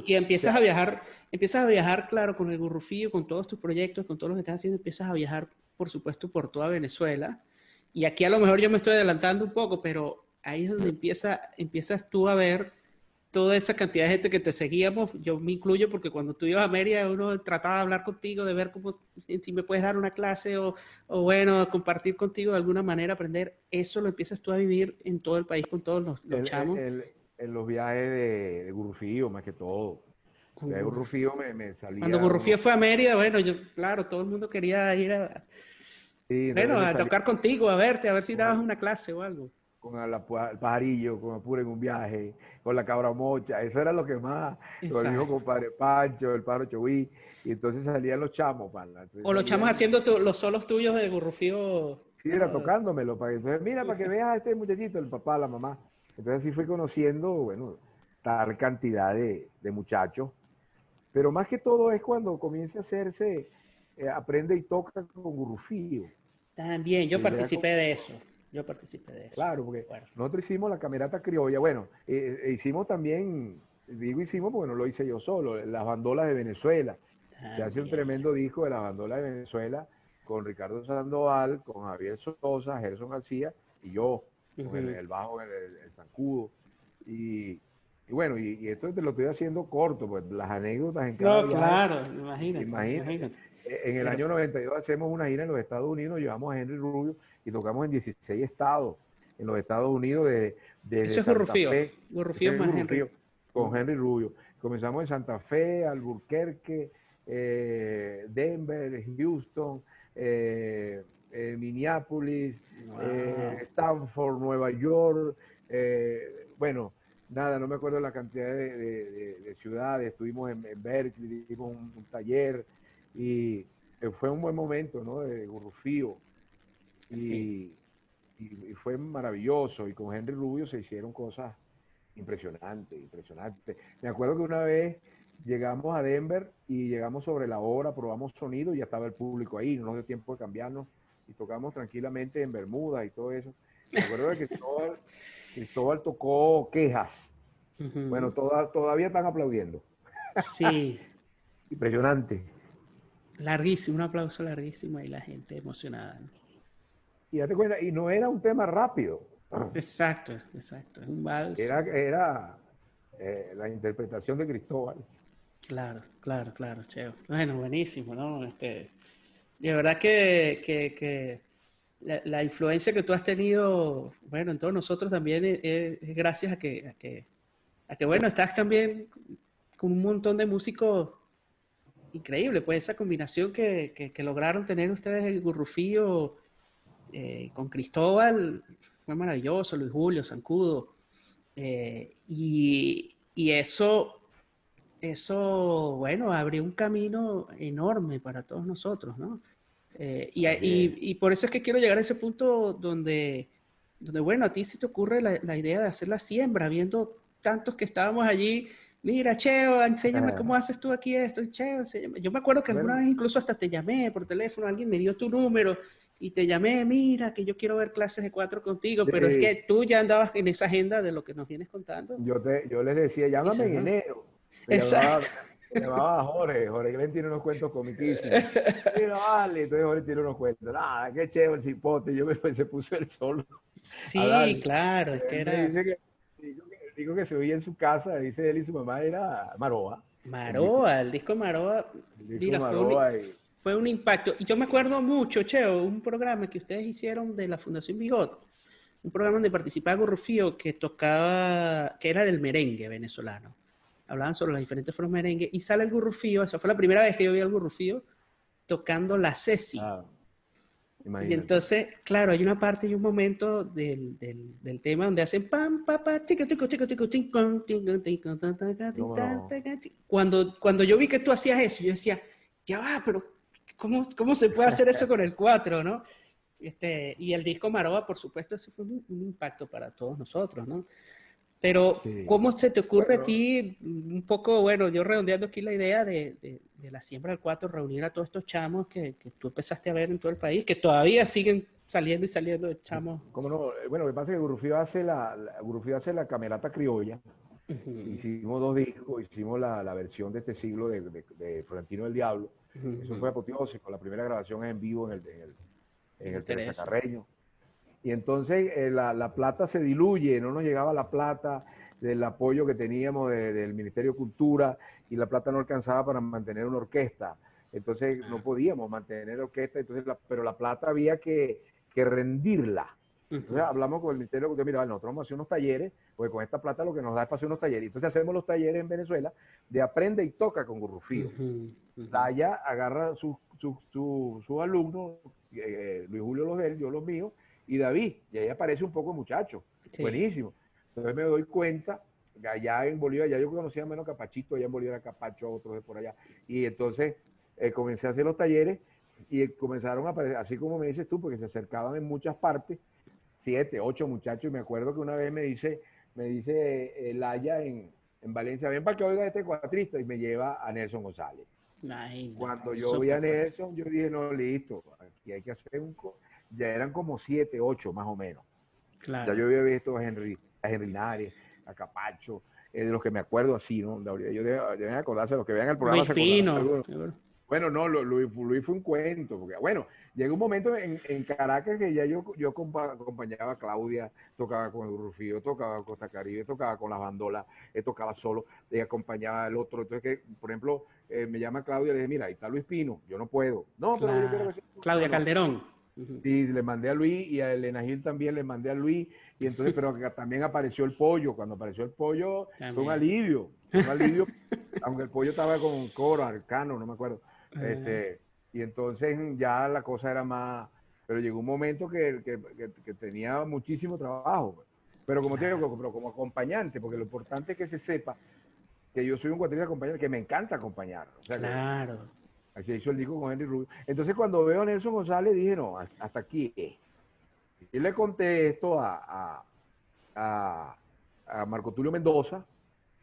y, y empiezas a viajar, empiezas a viajar, claro, con el Gurrufío, con todos tus proyectos, con todo lo que estás haciendo, empiezas a viajar, por supuesto, por toda Venezuela. Y aquí a lo mejor yo me estoy adelantando un poco, pero ahí es donde empieza, empiezas tú a ver toda esa cantidad de gente que te seguíamos, yo me incluyo porque cuando tú ibas a Mérida uno trataba de hablar contigo, de ver cómo, si, me puedes dar una clase o, o, bueno, compartir contigo de alguna manera, aprender, eso lo empiezas tú a vivir en todo el país con todos los, los chamos. en los viajes de, de Gurrufío, más que todo. De Gurrufío me, me, salía... Cuando Gurrufío fue a Mérida, bueno, yo, claro, todo el mundo quería ir a... bueno, a tocar contigo, a verte, a ver si dabas una clase o algo. Con el, pajarillo, con Apura en un viaje, con la cabra mocha, eso era lo que más, lo dijo compadre Pancho, el pájaro Choví, y entonces salían los chamos, O los chamos haciendo los solos tuyos de Gurrufío. Sí, era tocándomelo, para entonces, mira, para que veas a este muchachito, el papá, la mamá. Entonces así fui conociendo, bueno, tal cantidad de, de muchachos. Pero más que todo es cuando comienza a hacerse, eh, aprende y toca con Gurrufío. También, yo participé de eso. Yo participé de eso. Claro, porque nosotros hicimos la camerata criolla. Bueno, eh, eh, hicimos también, digo hicimos porque no lo hice yo solo, las bandolas de Venezuela. Se hace un tremendo disco de la bandola de Venezuela con Ricardo Sandoval, con Javier Sosa, Gerson García y yo, con el, bajo, el, el, zancudo. Y, bueno, y, esto te lo estoy haciendo corto, pues las anécdotas en cada No, claro, imagínate. imagínate. En el año 92 hacemos una gira en los Estados Unidos, llevamos a Henry Rubio y tocamos en 16 estados en los Estados Unidos de, de Eso es. Gorrufío más Henry. Con Henry Rubio. Comenzamos en Santa Fe, Alburquerque, eh, Denver, Houston, eh, eh, Minneapolis, Stanford, Nueva York. bueno, nada, no me acuerdo la cantidad de, ciudades. Estuvimos en, Berkeley, dimos un taller y fue un buen momento, ¿no? De Gurrufío. Y, y, fue maravilloso. Y con Henry Rubio se hicieron cosas impresionantes, impresionantes. Me acuerdo que una vez llegamos a Denver y llegamos sobre la hora, probamos sonido y ya estaba el público ahí, no nos dio tiempo de cambiarnos y tocamos tranquilamente en Bermuda y todo eso. Me acuerdo que Cristóbal, Cristóbal tocó quejas. Bueno, todavía están aplaudiendo. Sí. Impresionante. Larguísimo, un aplauso larguísimo y la gente emocionada. Y date cuenta, y no era un tema rápido. Exacto, exacto, es un vals. Era, era eh, la interpretación de Cristóbal. Claro, claro, claro, Cheo. Bueno, buenísimo, ¿no? Este, de verdad que, que, que la, influencia que tú has tenido, bueno, en todos nosotros también es, gracias a que, a que, a que, bueno, estás también con un montón de músicos increíble, pues esa combinación que, lograron tener ustedes el Gurrufío eh, con Cristóbal fue maravilloso, Luis Julio, Zancudo, eh, y, eso, eso, bueno, abrió un camino enorme para todos nosotros, ¿no? Eh, y, por eso es que quiero llegar a ese punto donde, donde bueno, a ti se te ocurre la, la idea de hacer la siembra, viendo tantos que estábamos allí mira, Cheo, enséñame cómo haces tú aquí esto, Cheo, enséñame. Yo me acuerdo que alguna vez incluso hasta te llamé por teléfono, alguien me dio tu número y te llamé, mira, que yo quiero ver clases de cuatro contigo, pero es que tú ya andabas en esa agenda de lo que nos vienes contando. Yo, te, yo les decía, llámame en enero. Exacto. Me llamaba Jorge, Jorge Glenn tiene unos cuentos comiquísimos. Mira, vale, entonces Jorge tiene unos cuentos. Ah, qué chévere el cipote. Yo me se puso el solo. Sí, claro, es que era. Dice que, disco que se oía en su casa, dice él y su mamá, era Maroa. Maroa, el disco Maroa, mira, fue, un, impacto. Y yo me acuerdo mucho, Cheo, un programa que ustedes hicieron de la Fundación Bigot, un programa donde participaba Gorrufío que tocaba, que era del merengue venezolano. Hablaban sobre las diferentes formas de merengue y sale el Gurrufío, esa fue la primera vez que yo vi al Gurrufío tocando la Ceci. Ah. Y entonces, claro, hay una parte y un momento del, del, tema donde hacen pam, pa, chico, chico, chico, chico, chico, cuando, cuando yo vi que tú hacías eso, yo decía, ya va, pero ¿cómo, cómo se puede hacer eso con el 4, no? Este, y el disco Maroa, por supuesto, eso fue un, un impacto para todos nosotros, ¿no? Pero, ¿cómo se te ocurre a ti, un poco, bueno, yo redondeando aquí la idea de, de, la siembra del 4, reunir a todos estos chamos que, que, tú empezaste a ver en todo el país, que todavía siguen saliendo y saliendo de chamos? ¿Cómo no? Eh, bueno, lo que pasa es que Gurufío hace la, la hace la camerata criolla. Hicimos dos discos, hicimos la, la, versión de este siglo de, de, Florentino del Diablo. Eso fue apoteósico. La primera grabación es en vivo en el, en el, en el y entonces eh, la, plata se diluye, no nos llegaba la plata del apoyo que teníamos del Ministerio de Cultura y la plata no alcanzaba para mantener una orquesta. Entonces no podíamos mantener orquesta, entonces pero la plata había que, rendirla. Entonces hablamos con el Ministerio Cultura, mira, nosotros vamos a hacer unos talleres, porque con esta plata lo que nos da es para hacer unos talleres. Entonces hacemos los talleres en Venezuela de aprende y toca con Gurrufío. Daya agarra sus sus alumnos, eh, Luis Julio los de él, yo los míos, y David, y ahí aparece un poco muchacho, buenísimo. Entonces me doy cuenta, allá en Bolívar, ya yo conocía menos Capachito, allá en Bolívar Capacho, otros de por allá, y entonces eh, comencé a hacer los talleres y comenzaron a aparecer, así como me dices tú, porque se acercaban en muchas partes, siete, ocho muchachos, y me acuerdo que una vez me dice, me dice el Haya en, en Valencia, ven para que oiga este cuatrista y me lleva a Nelson González. Cuando yo vi a Nelson, yo dije, no, listo, aquí hay que hacer un... Ya eran como siete, ocho más o menos. Ya yo había visto a Henry, a Henry Nares, a Capacho, de los que me acuerdo así, ¿no? Yo deben acordarse, los que vean el programa. se bueno, no, Luis, fue un cuento, porque bueno, llegó un momento en, Caracas que ya yo, yo acompañaba a Claudia, tocaba con el Rufío, tocaba con Costa Caribe, tocaba con las bandolas, él tocaba solo, ella acompañaba al otro. Entonces, que, por ejemplo, eh, me llama Claudia y le dije, mira, ahí está Luis Pino, yo no puedo. No, pero yo quiero que Claudia Calderón. Sí, le mandé a Luis y a Elena Gil también le mandé a Luis. Y entonces, pero también apareció el pollo. Cuando apareció el pollo, fue un alivio. un alivio, aunque el pollo estaba con coro, arcano, no me acuerdo. Este, y entonces ya la cosa era más, pero llegó un momento que, que, tenía muchísimo trabajo. Pues. Pero como te digo, pero como acompañante, porque lo importante es que se sepa que yo soy un cuatrista acompañante, que me encanta acompañar. claro. así hizo el disco con Henry Rubio. Entonces cuando veo a Nelson González dije, no, hasta aquí. Y le conté esto a, a, a Marco Tulio Mendoza,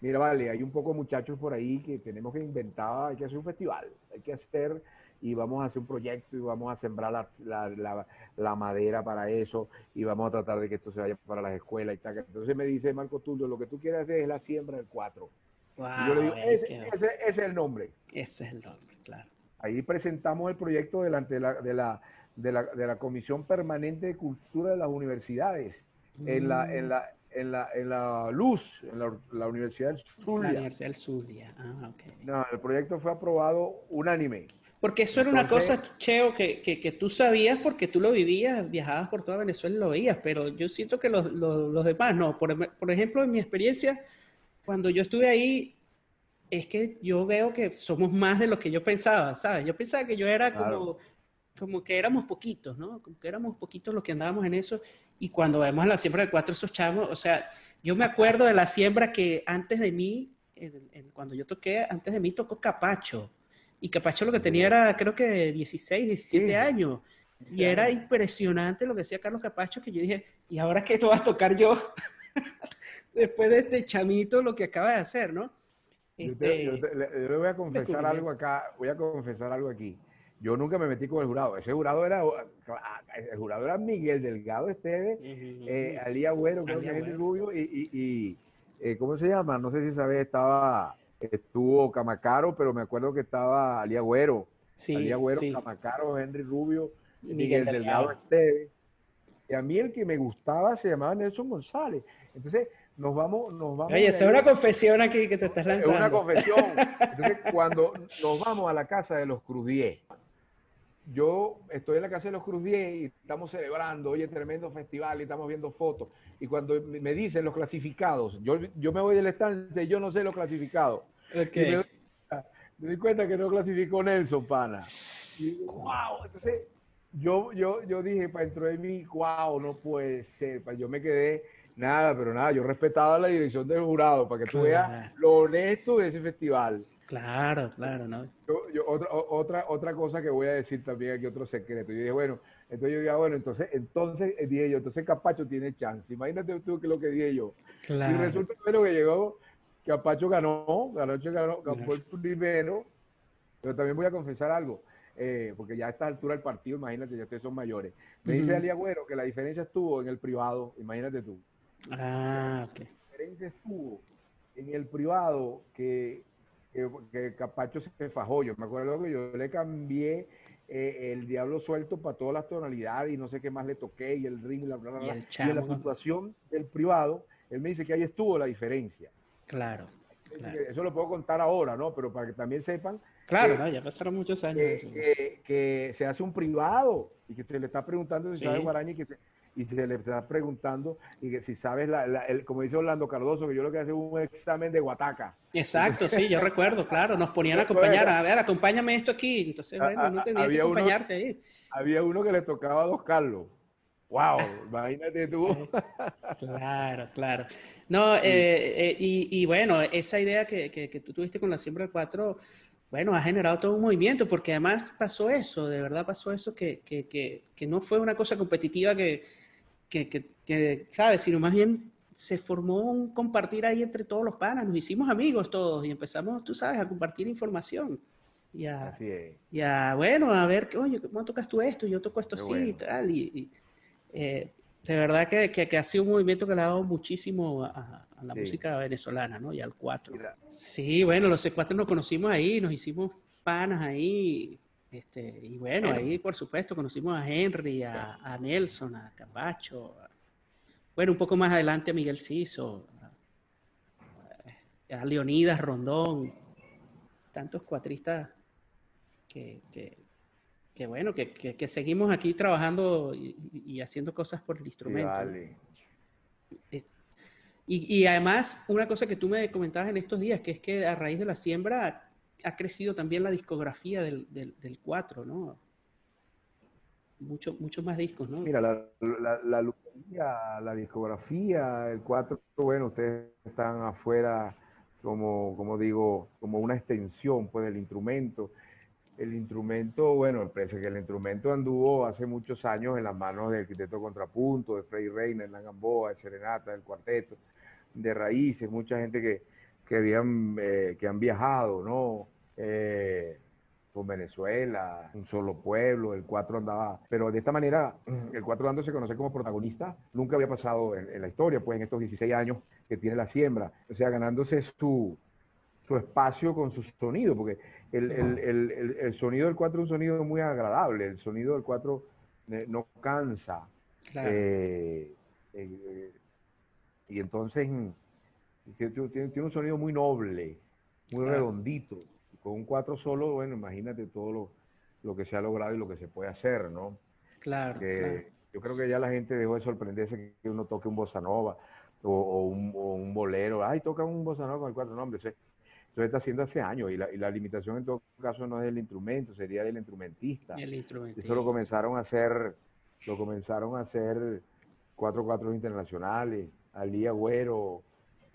mira, vale, hay un poco de muchachos por ahí que tenemos que inventar, hay que hacer un festival, hay que hacer y vamos a hacer un proyecto y vamos a sembrar la, madera para eso y vamos a tratar de que esto se vaya para las escuelas y tal. Entonces me dice Marco Tulio, lo que tú quieres hacer es la siembra del 4. y yo le digo, ese, es el nombre. Ese es el nombre, claro. Ahí presentamos el proyecto delante de la, de la, de la, Comisión Permanente de Cultura de las Universidades. En, la, en, la, en la, en la Luz, en la, Universidad del Zulia. La Universidad del Zulia, ah, ok. No, el proyecto fue aprobado unánime. Porque eso era una cosa, Cheo, que, que, que, tú sabías porque tú lo vivías, viajabas por toda Venezuela y lo veías, pero yo siento que los, los, los demás no. Por, por, ejemplo, en mi experiencia, cuando yo estuve ahí, es que yo veo que somos más de lo que yo pensaba, ¿sabes? Yo pensaba que yo era como como que éramos poquitos, ¿no? Como que éramos poquitos los que andábamos en eso. Y cuando vemos la siembra de cuatro esos chavos, o sea, yo me acuerdo de la siembra que antes de mí, cuando yo toqué, antes de mí tocó Capacho. Y Capacho lo que tenía era, creo que 16, 17 años. Y era impresionante lo que decía Carlos Capacho, que yo dije, ¿y ahora qué esto va a tocar yo? Después de este chamito, lo que acaba de hacer, ¿no? yo, este, le, voy a confesar algo acá, voy a confesar algo aquí. Yo nunca me metí con el jurado. Ese jurado era, el jurado era Miguel Delgado Esteve, eh, Alía Güero, creo que es Rubio, y, y, eh, ¿cómo se llama? No sé si sabes, estaba, estuvo Camacaro, pero me acuerdo que estaba Alía Güero. Sí, Alía Güero, Camacaro, Henry Rubio, Miguel, Delgado Esteve. Y a mí el que me gustaba se llamaba Nelson González. Entonces, nos vamos, nos vamos. Oye, es una confesión aquí que te estás lanzando. Es una confesión. Entonces, cuando nos vamos a la casa de los Crudier, yo estoy en la casa de los Cruz 10 y estamos celebrando, oye, tremendo festival y estamos viendo fotos. Y cuando me dicen los clasificados, yo, yo me voy del estancia y yo no sé los clasificados. Me, doy, cuenta que no clasificó Nelson, pana. Y, wow, entonces yo, yo, yo dije, para dentro de mí, wow, no puede ser. Yo me quedé, nada, pero nada, yo respetaba la dirección del jurado para que tú veas lo honesto de ese festival. Claro, claro, ¿no? Yo, otra, otra, otra cosa que voy a decir también aquí, otro secreto. Y dije, bueno, entonces yo dije, bueno, entonces, entonces eh, dije yo, entonces Capacho tiene chance. Imagínate tú que lo que dije yo. Y resulta bueno, que llegó, Capacho ganó, ganó, ganó, ganó el primero, pero también voy a confesar algo. Eh, porque ya a esta altura del partido, imagínate, ya ustedes son mayores. Me dice Ali Agüero que la diferencia estuvo en el privado, imagínate tú. Ah, ok. La diferencia estuvo en el privado que que, Capacho se fajó. Yo me acuerdo que yo le cambié eh, el diablo suelto para todas las tonalidades y no sé qué más le toqué y el ring, la, bla, y, en la puntuación del privado, él me dice que ahí estuvo la diferencia. Claro. Eso lo puedo contar ahora, ¿no? Pero para que también sepan. Claro, ya pasaron muchos años. Que, que, se hace un privado y que se le está preguntando si sabe Guaraña y que, y se le está preguntando y que si sabes, la, el, como dice Orlando Cardoso, que yo lo que hace es un examen de guataca. Exacto, sí, yo recuerdo, claro, nos ponían a acompañar, a ver, acompáñame esto aquí, entonces, bueno, no tenía que acompañarte ahí. Había uno que le tocaba a Dos Carlos. ¡Wow! Imagínate tú. Claro, claro. No, eh, eh, y, y, bueno, esa idea que, que, que, tú tuviste con la siembra de cuatro, bueno, ha generado todo un movimiento, porque además pasó eso, de verdad pasó eso, que, que no fue una cosa competitiva que, que, ¿sabes? Sino más bien se formó un compartir ahí entre todos los panas, nos hicimos amigos todos y empezamos, tú sabes, a compartir información. Y a, así bueno, a ver, oye, ¿cómo tocas tú esto? Yo toco esto así y tal. Y, eh, de verdad que, que, ha sido un movimiento que le ha dado muchísimo a, la música venezolana, ¿no? Y al cuatro. Sí, bueno, los C4 nos conocimos ahí, nos hicimos panas ahí, este, y bueno, ahí por supuesto conocimos a Henry, a, Nelson, a Capacho, bueno, un poco más adelante a Miguel Ciso, a, Leonidas Rondón, tantos cuatristas que, que, bueno, que, seguimos aquí trabajando y, haciendo cosas por el instrumento. y, y además, una cosa que tú me comentabas en estos días, que es que a raíz de la siembra ha crecido también la discografía del, del, 4, ¿no? Mucho, muchos más discos, ¿no? Mira, la, la, la, discografía, el 4, bueno, ustedes están afuera como, como digo, como una extensión pues del instrumento. El instrumento, bueno, parece que el instrumento anduvo hace muchos años en las manos del arquitecto Contrapunto, de Freddy Reina, de Gamboa, de Serenata, del cuarteto, de Raíces, mucha gente que, que, habían, eh, que han viajado, ¿no? Eh, con Venezuela, un solo pueblo, el cuatro andaba, pero de esta manera, el cuatro dándose a conocer como protagonista, nunca había pasado en, la historia, pues en estos 16 años que tiene la siembra, o sea, ganándose su, su espacio con su sonido, porque el, el, el, sonido del cuatro es un sonido muy agradable, el sonido del cuatro eh, no cansa. y entonces tiene, un sonido muy noble, muy redondito. Con un cuatro solo, bueno, imagínate todo lo, que se ha logrado y lo que se puede hacer, ¿no? Claro, Yo creo que ya la gente dejó de sorprenderse que uno toque un bossa nova o, un, bolero. Ay, toca un bossa nova con el cuatro nombres. Eso, se está haciendo hace años y la, limitación en todo caso no es del instrumento, sería del instrumentista. El instrumentista. Eso lo comenzaron a hacer, lo comenzaron a hacer cuatro cuatro internacionales, Ali Agüero,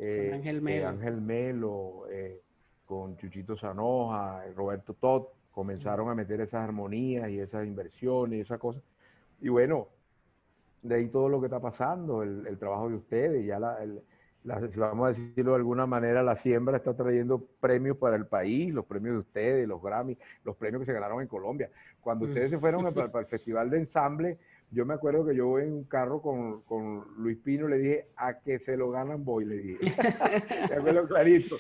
eh, Ángel Melo, eh, Ángel Melo eh, con Chuchito Sanoja, Roberto Todd, comenzaron a meter esas armonías y esas inversiones y esas cosas. Y bueno, de ahí todo lo que está pasando, el, trabajo de ustedes, ya la, si vamos a decirlo de alguna manera, la siembra está trayendo premios para el país, los premios de ustedes, los Grammy, los premios que se ganaron en Colombia. Cuando mm. ustedes se fueron para el Festival de Ensamble, yo me acuerdo que yo voy en un carro con, con, Luis Pino, le dije, a que se lo ganan voy, le dije. me acuerdo clarito.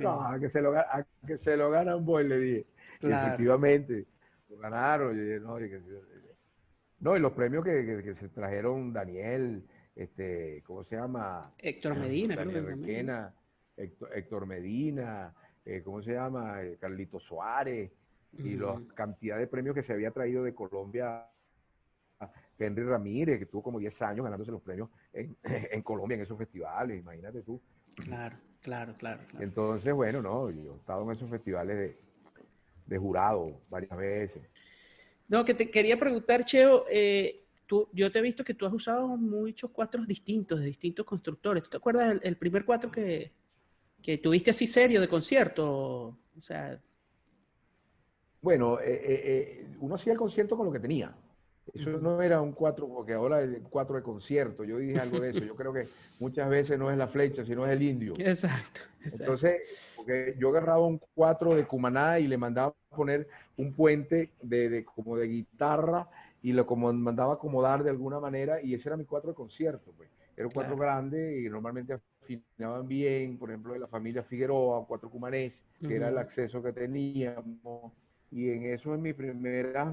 No, a que, se lo, a que se lo ganan voy, le dije. efectivamente, lo ganaron. no, y no, y los premios que, que, se trajeron Daniel, este, ¿cómo se llama? Héctor Medina, Daniel Requena, Héctor, Héctor, Medina, eh, ¿cómo se llama? Eh, Carlito Suárez, y la cantidad de premios que se había traído de Colombia Henry Ramírez, que tuvo como 10 años ganándose los premios en, Colombia, en esos festivales, imagínate tú. Claro, claro, claro. Entonces, bueno, no, yo he estado en esos festivales de, jurado varias veces. No, que te quería preguntar, Cheo, eh, tú, yo te he visto que tú has usado muchos cuatros distintos, de distintos constructores. ¿Tú te acuerdas el, primer cuatro que, que, tuviste así serio de concierto? O sea... Bueno, eh, eh, uno hacía el concierto con lo que tenía. Eso no era un cuatro, porque ahora es cuatro de concierto. Yo dije algo de eso. Yo creo que muchas veces no es la flecha, sino es el indio. Exacto. Entonces, porque yo agarraba un cuatro de Cumaná y le mandaba poner un puente de, como de guitarra y lo como mandaba acomodar de alguna manera y ese era mi cuatro de concierto. Pues. Era un cuatro grande y normalmente afinaban bien, por ejemplo, de la familia Figueroa, cuatro cumanés, que era el acceso que teníamos. Y en eso en mi primera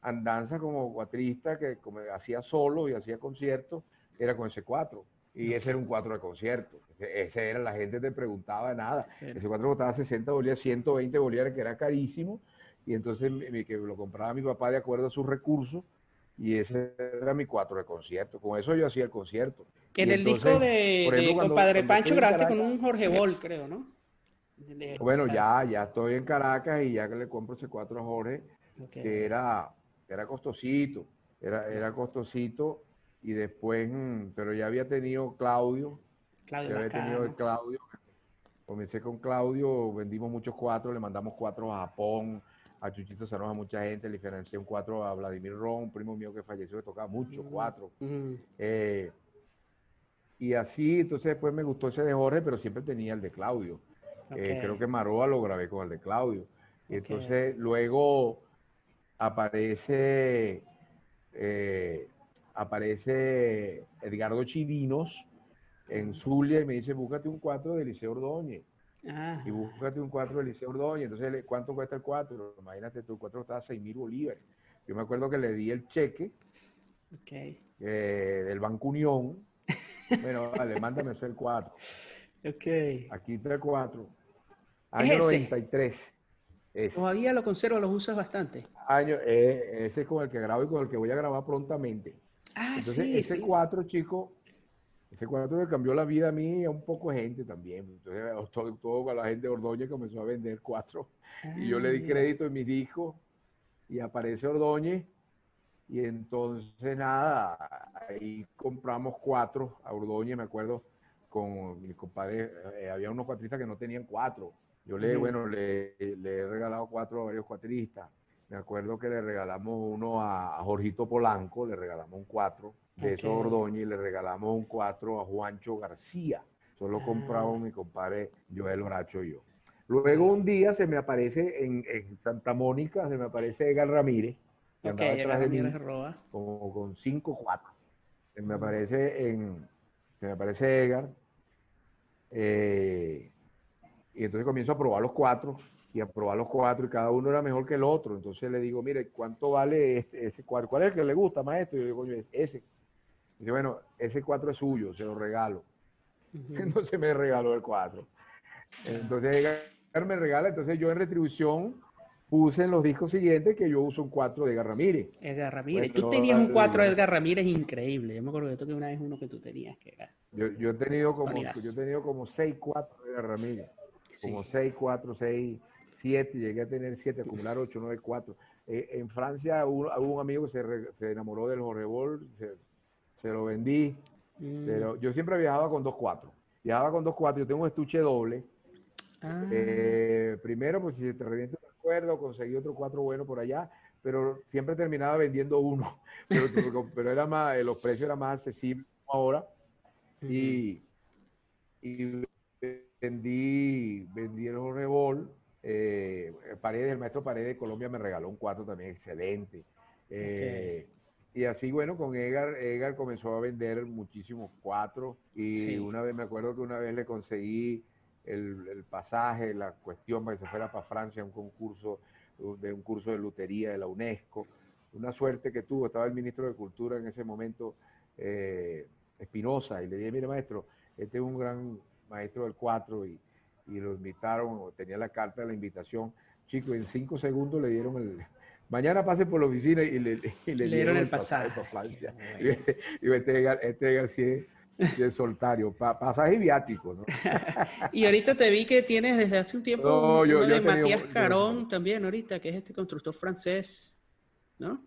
andanza como cuatrista que como hacía solo y hacía conciertos, era con ese cuatro. Y ese era un cuatro de concierto. Ese era, la gente te preguntaba nada. Ese cuatro costaba 60 bolívares, 120 bolívares, que era carísimo. Y entonces que lo compraba mi papá de acuerdo a sus recursos. y ese era mi cuatro de concierto. Con eso yo hacía el concierto. En el disco de, de Padre Pancho grabaste con un Jorge Bol, creo, ¿no? Bueno, ya, ya estoy en Caracas y ya que le compro ese cuatro a Jorge, que era, era costosito, era, era costosito y después, mm, pero ya había tenido Claudio, Claudio ya había tenido Claudio, comencé con Claudio, vendimos muchos cuatro, le mandamos cuatro a Japón, a Chuchito Sanoja, a mucha gente, le diferencié un cuatro a Vladimir Ron, un primo mío que falleció, que tocaba mucho, cuatro. Eh, y así, entonces después me gustó ese de Jorge, pero siempre tenía el de Claudio. Eh, creo que Maroa lo grabé con el de Claudio. Y entonces luego aparece, eh, aparece Edgardo Chivinos en Zulia y me dice, búscate un cuatro de Liceo Ordóñez. Y búscate un 4 de Liceo Ordóñez. Entonces, ¿cuánto cuesta el 4? Imagínate, tu 4 estaba a 6 mil bolívares. Yo me acuerdo que le di el cheque eh, del Banco Unión. bueno, vale, mándame ese el 4. Aquí está el 4. Año 93. Todavía lo conservo, lo usas bastante. Año, eh, ese es con el que grabo y con el que voy a grabar prontamente. Ah, Entonces, ese 4, chico, ese cuadro que cambió la vida a mí y a un poco de gente también. Entonces, todo, todo la gente de Ordóñez comenzó a vender cuatro. y yo le di ah, crédito en mis discos y aparece Ordóñez. Y entonces, nada, ahí compramos cuatro a Ordóñez, me acuerdo, con mi compadre. Eh, había unos cuatristas que no tenían cuatro. Yo le, bueno, le, he regalado cuatro a varios cuatristas. Me acuerdo que le regalamos uno a, a Jorgito Polanco, le regalamos un cuatro de esos Ordóñez y le regalamos un 4 a Juancho García. Solo ah. compramos mi compadre Joel Horacho y yo. Luego un día se me aparece en, Santa Mónica, se me aparece Edgar Ramírez, que andaba detrás de mí, como con 5 4. Se me aparece en, se me aparece Edgar, eh, y entonces comienzo a probar los cuatro, y a probar los cuatro, y cada uno era mejor que el otro. Entonces le digo, mire, ¿cuánto vale este, ese cuadro? ¿Cuál es el que le gusta, maestro? Y yo digo, coño, ese. Dice, bueno, ese 4 es suyo, se lo regalo. Entonces me regaló el 4. Entonces Edgar me regala, entonces yo en retribución puse en los discos siguientes que yo uso un 4 de Edgar Ramírez. Edgar Ramírez. tú tenías un 4 de Edgar Ramírez increíble. Yo me acuerdo que tú una vez uno que tú tenías que Yo, yo, he tenido como, yo he tenido como 6 4 de Edgar Ramírez. Como 6, 4, 6, 7. Llegué a tener 7, acumular 8, 9, 4. en Francia hubo, un amigo que se, se enamoró del Jorge Bol, se, se lo vendí. Pero mm. yo siempre viajaba con 2.4. Viajaba con 2.4, yo tengo un estuche doble. Ah. Eh, primero, pues si se te revienta el acuerdo, conseguí otro 4 bueno por allá, pero siempre terminaba vendiendo uno. Pero, era más, eh, los precios eran más accesibles ahora. Y, y vendí, vendí el Rebol. Eh, Paredes, el maestro Paredes de Colombia me regaló un 4 también excelente. Eh, y así, bueno, con Edgar, Edgar comenzó a vender muchísimos cuatro. Y una vez, me acuerdo que una vez le conseguí el, pasaje, la cuestión para que se fuera para Francia, un concurso, de un curso de lutería de la UNESCO. Una suerte que tuvo, estaba el ministro de Cultura en ese momento, eh, Espinosa, y le dije, mire maestro, este es un gran maestro del cuatro, y, y lo invitaron, tenía la carta de la invitación. Chicos, en cinco segundos le dieron el, Mañana pase por la oficina y le, dieron el pasaje. Y, este, este García es soltario, pasaje viático, ¿no? y ahorita te vi que tienes desde hace un tiempo no, uno de Matías Carón también ahorita, que es este constructor francés, ¿no?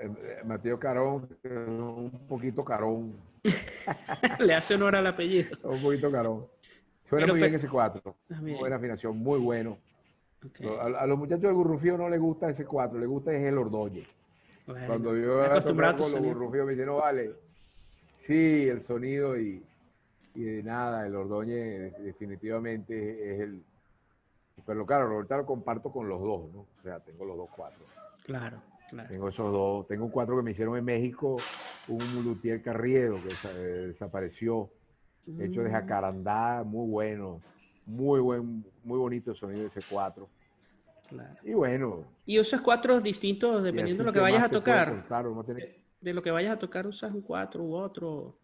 Eh, eh, Matías Carón, un poquito carón. Le hace honor al apellido. Un poquito carón. Suena muy bien ese cuatro. Buena afinación, muy bueno. A, los muchachos del Gurrufío no les gusta ese 4, les gusta es el Ordoñez. Cuando yo acostumbrado con los Gurrufíos me dicen, no vale, sí, el sonido y, y de nada, el Ordóñez definitivamente es el... Pero claro, ahorita lo comparto con los dos, ¿no? O sea, tengo los dos cuatro. Claro, claro. Tengo esos dos. Tengo un cuatro que me hicieron en México, un Luthier Carriedo que desapareció, hecho de mm. jacarandá, muy bueno muy buen, muy bonito el sonido de ese 4. Y bueno. ¿Y usas cuatro distintos dependiendo de lo que vayas a tocar? de, lo que vayas a tocar, usas un 4 u otro.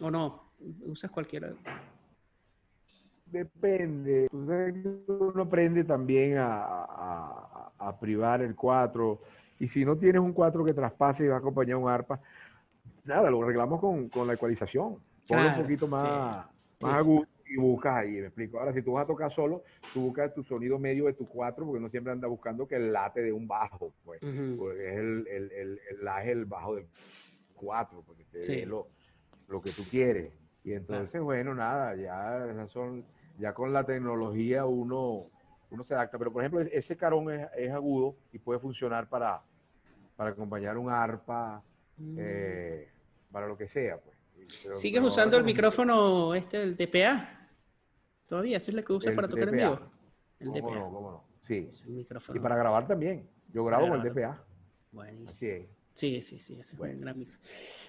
¿O no? ¿Usas cualquiera? Depende. Uno aprende también a, a, privar el 4 Y si no tienes un 4 que traspase y va a acompañar un arpa, nada, lo arreglamos con, con la ecualización. Ponle un poquito más, más agudo y buscas ahí, me explico. Ahora, si tú vas a tocar solo, tú buscas tu sonido medio de tu 4, porque no siempre anda buscando que el late de un bajo, pues. Porque es el, el, el, el laje, el bajo del 4, porque te lo, lo que tú quieres. Y entonces, bueno, nada, ya son, ya con la tecnología uno, uno se adapta. Pero por ejemplo, ese carón es, agudo y puede funcionar para, para acompañar un arpa, mm. eh, para lo que sea, pues. ¿Sigues usando el micrófono este, el DPA? ¿Todavía? ¿Eso es lo que usas para tocar en vivo? El DPA. no? ¿Cómo no? Sí. Y para grabar también. Yo grabo con el DPA. Buenísimo. Sí, sí, sí. es bueno. un gran micrófono.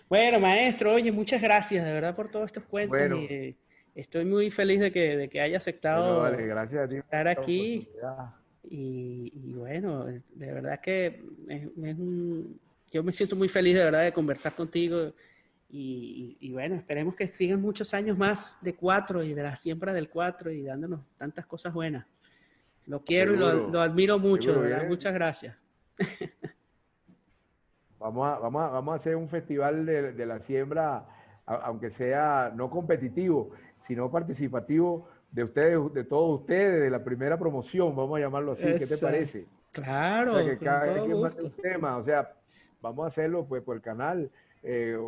Bueno, maestro, oye, muchas gracias de verdad por todos estos cuentos. Eh, estoy muy feliz de que, de que haya aceptado estar aquí. Y, bueno, de verdad que yo me siento muy feliz de verdad de conversar contigo. Y, bueno, esperemos que sigan muchos años más de cuatro y de la siembra del cuatro y dándonos tantas cosas buenas. Lo quiero y lo, admiro mucho, verdad. Muchas gracias. Vamos a, vamos a, vamos a hacer un festival de, de la siembra, aunque sea no competitivo, sino participativo de ustedes, de todos ustedes, de la primera promoción, vamos a llamarlo así. ¿Qué te parece? Claro. O sea, que cada un tema, o sea, vamos a hacerlo pues por el canal, eh, eh,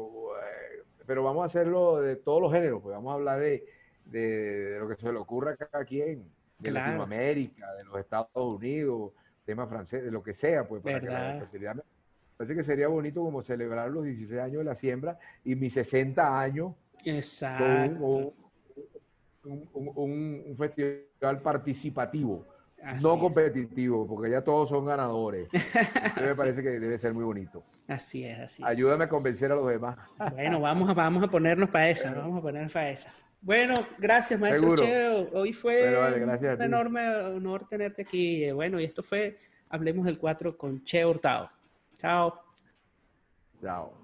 pero vamos a hacerlo de todos los géneros, pues vamos a hablar de, de, lo que se le ocurra a cada quien, de Latinoamérica, de los Estados Unidos, tema francés, de lo que sea, pues para que la fertilidad parece que sería bonito como celebrar los 16 años de la siembra y mis 60 años. Exacto. Un, un, festival participativo, no competitivo, porque ya todos son ganadores. me parece que debe ser muy bonito. Así es, así. Ayúdame a convencer a los demás. Bueno, vamos a, vamos a ponernos para esa, vamos a ponernos para esa. Bueno, gracias, maestro Cheo. Hoy fue un enorme honor tenerte aquí. Bueno, y esto fue Hablemos del 4 con Che Hurtado. Chao. Chao.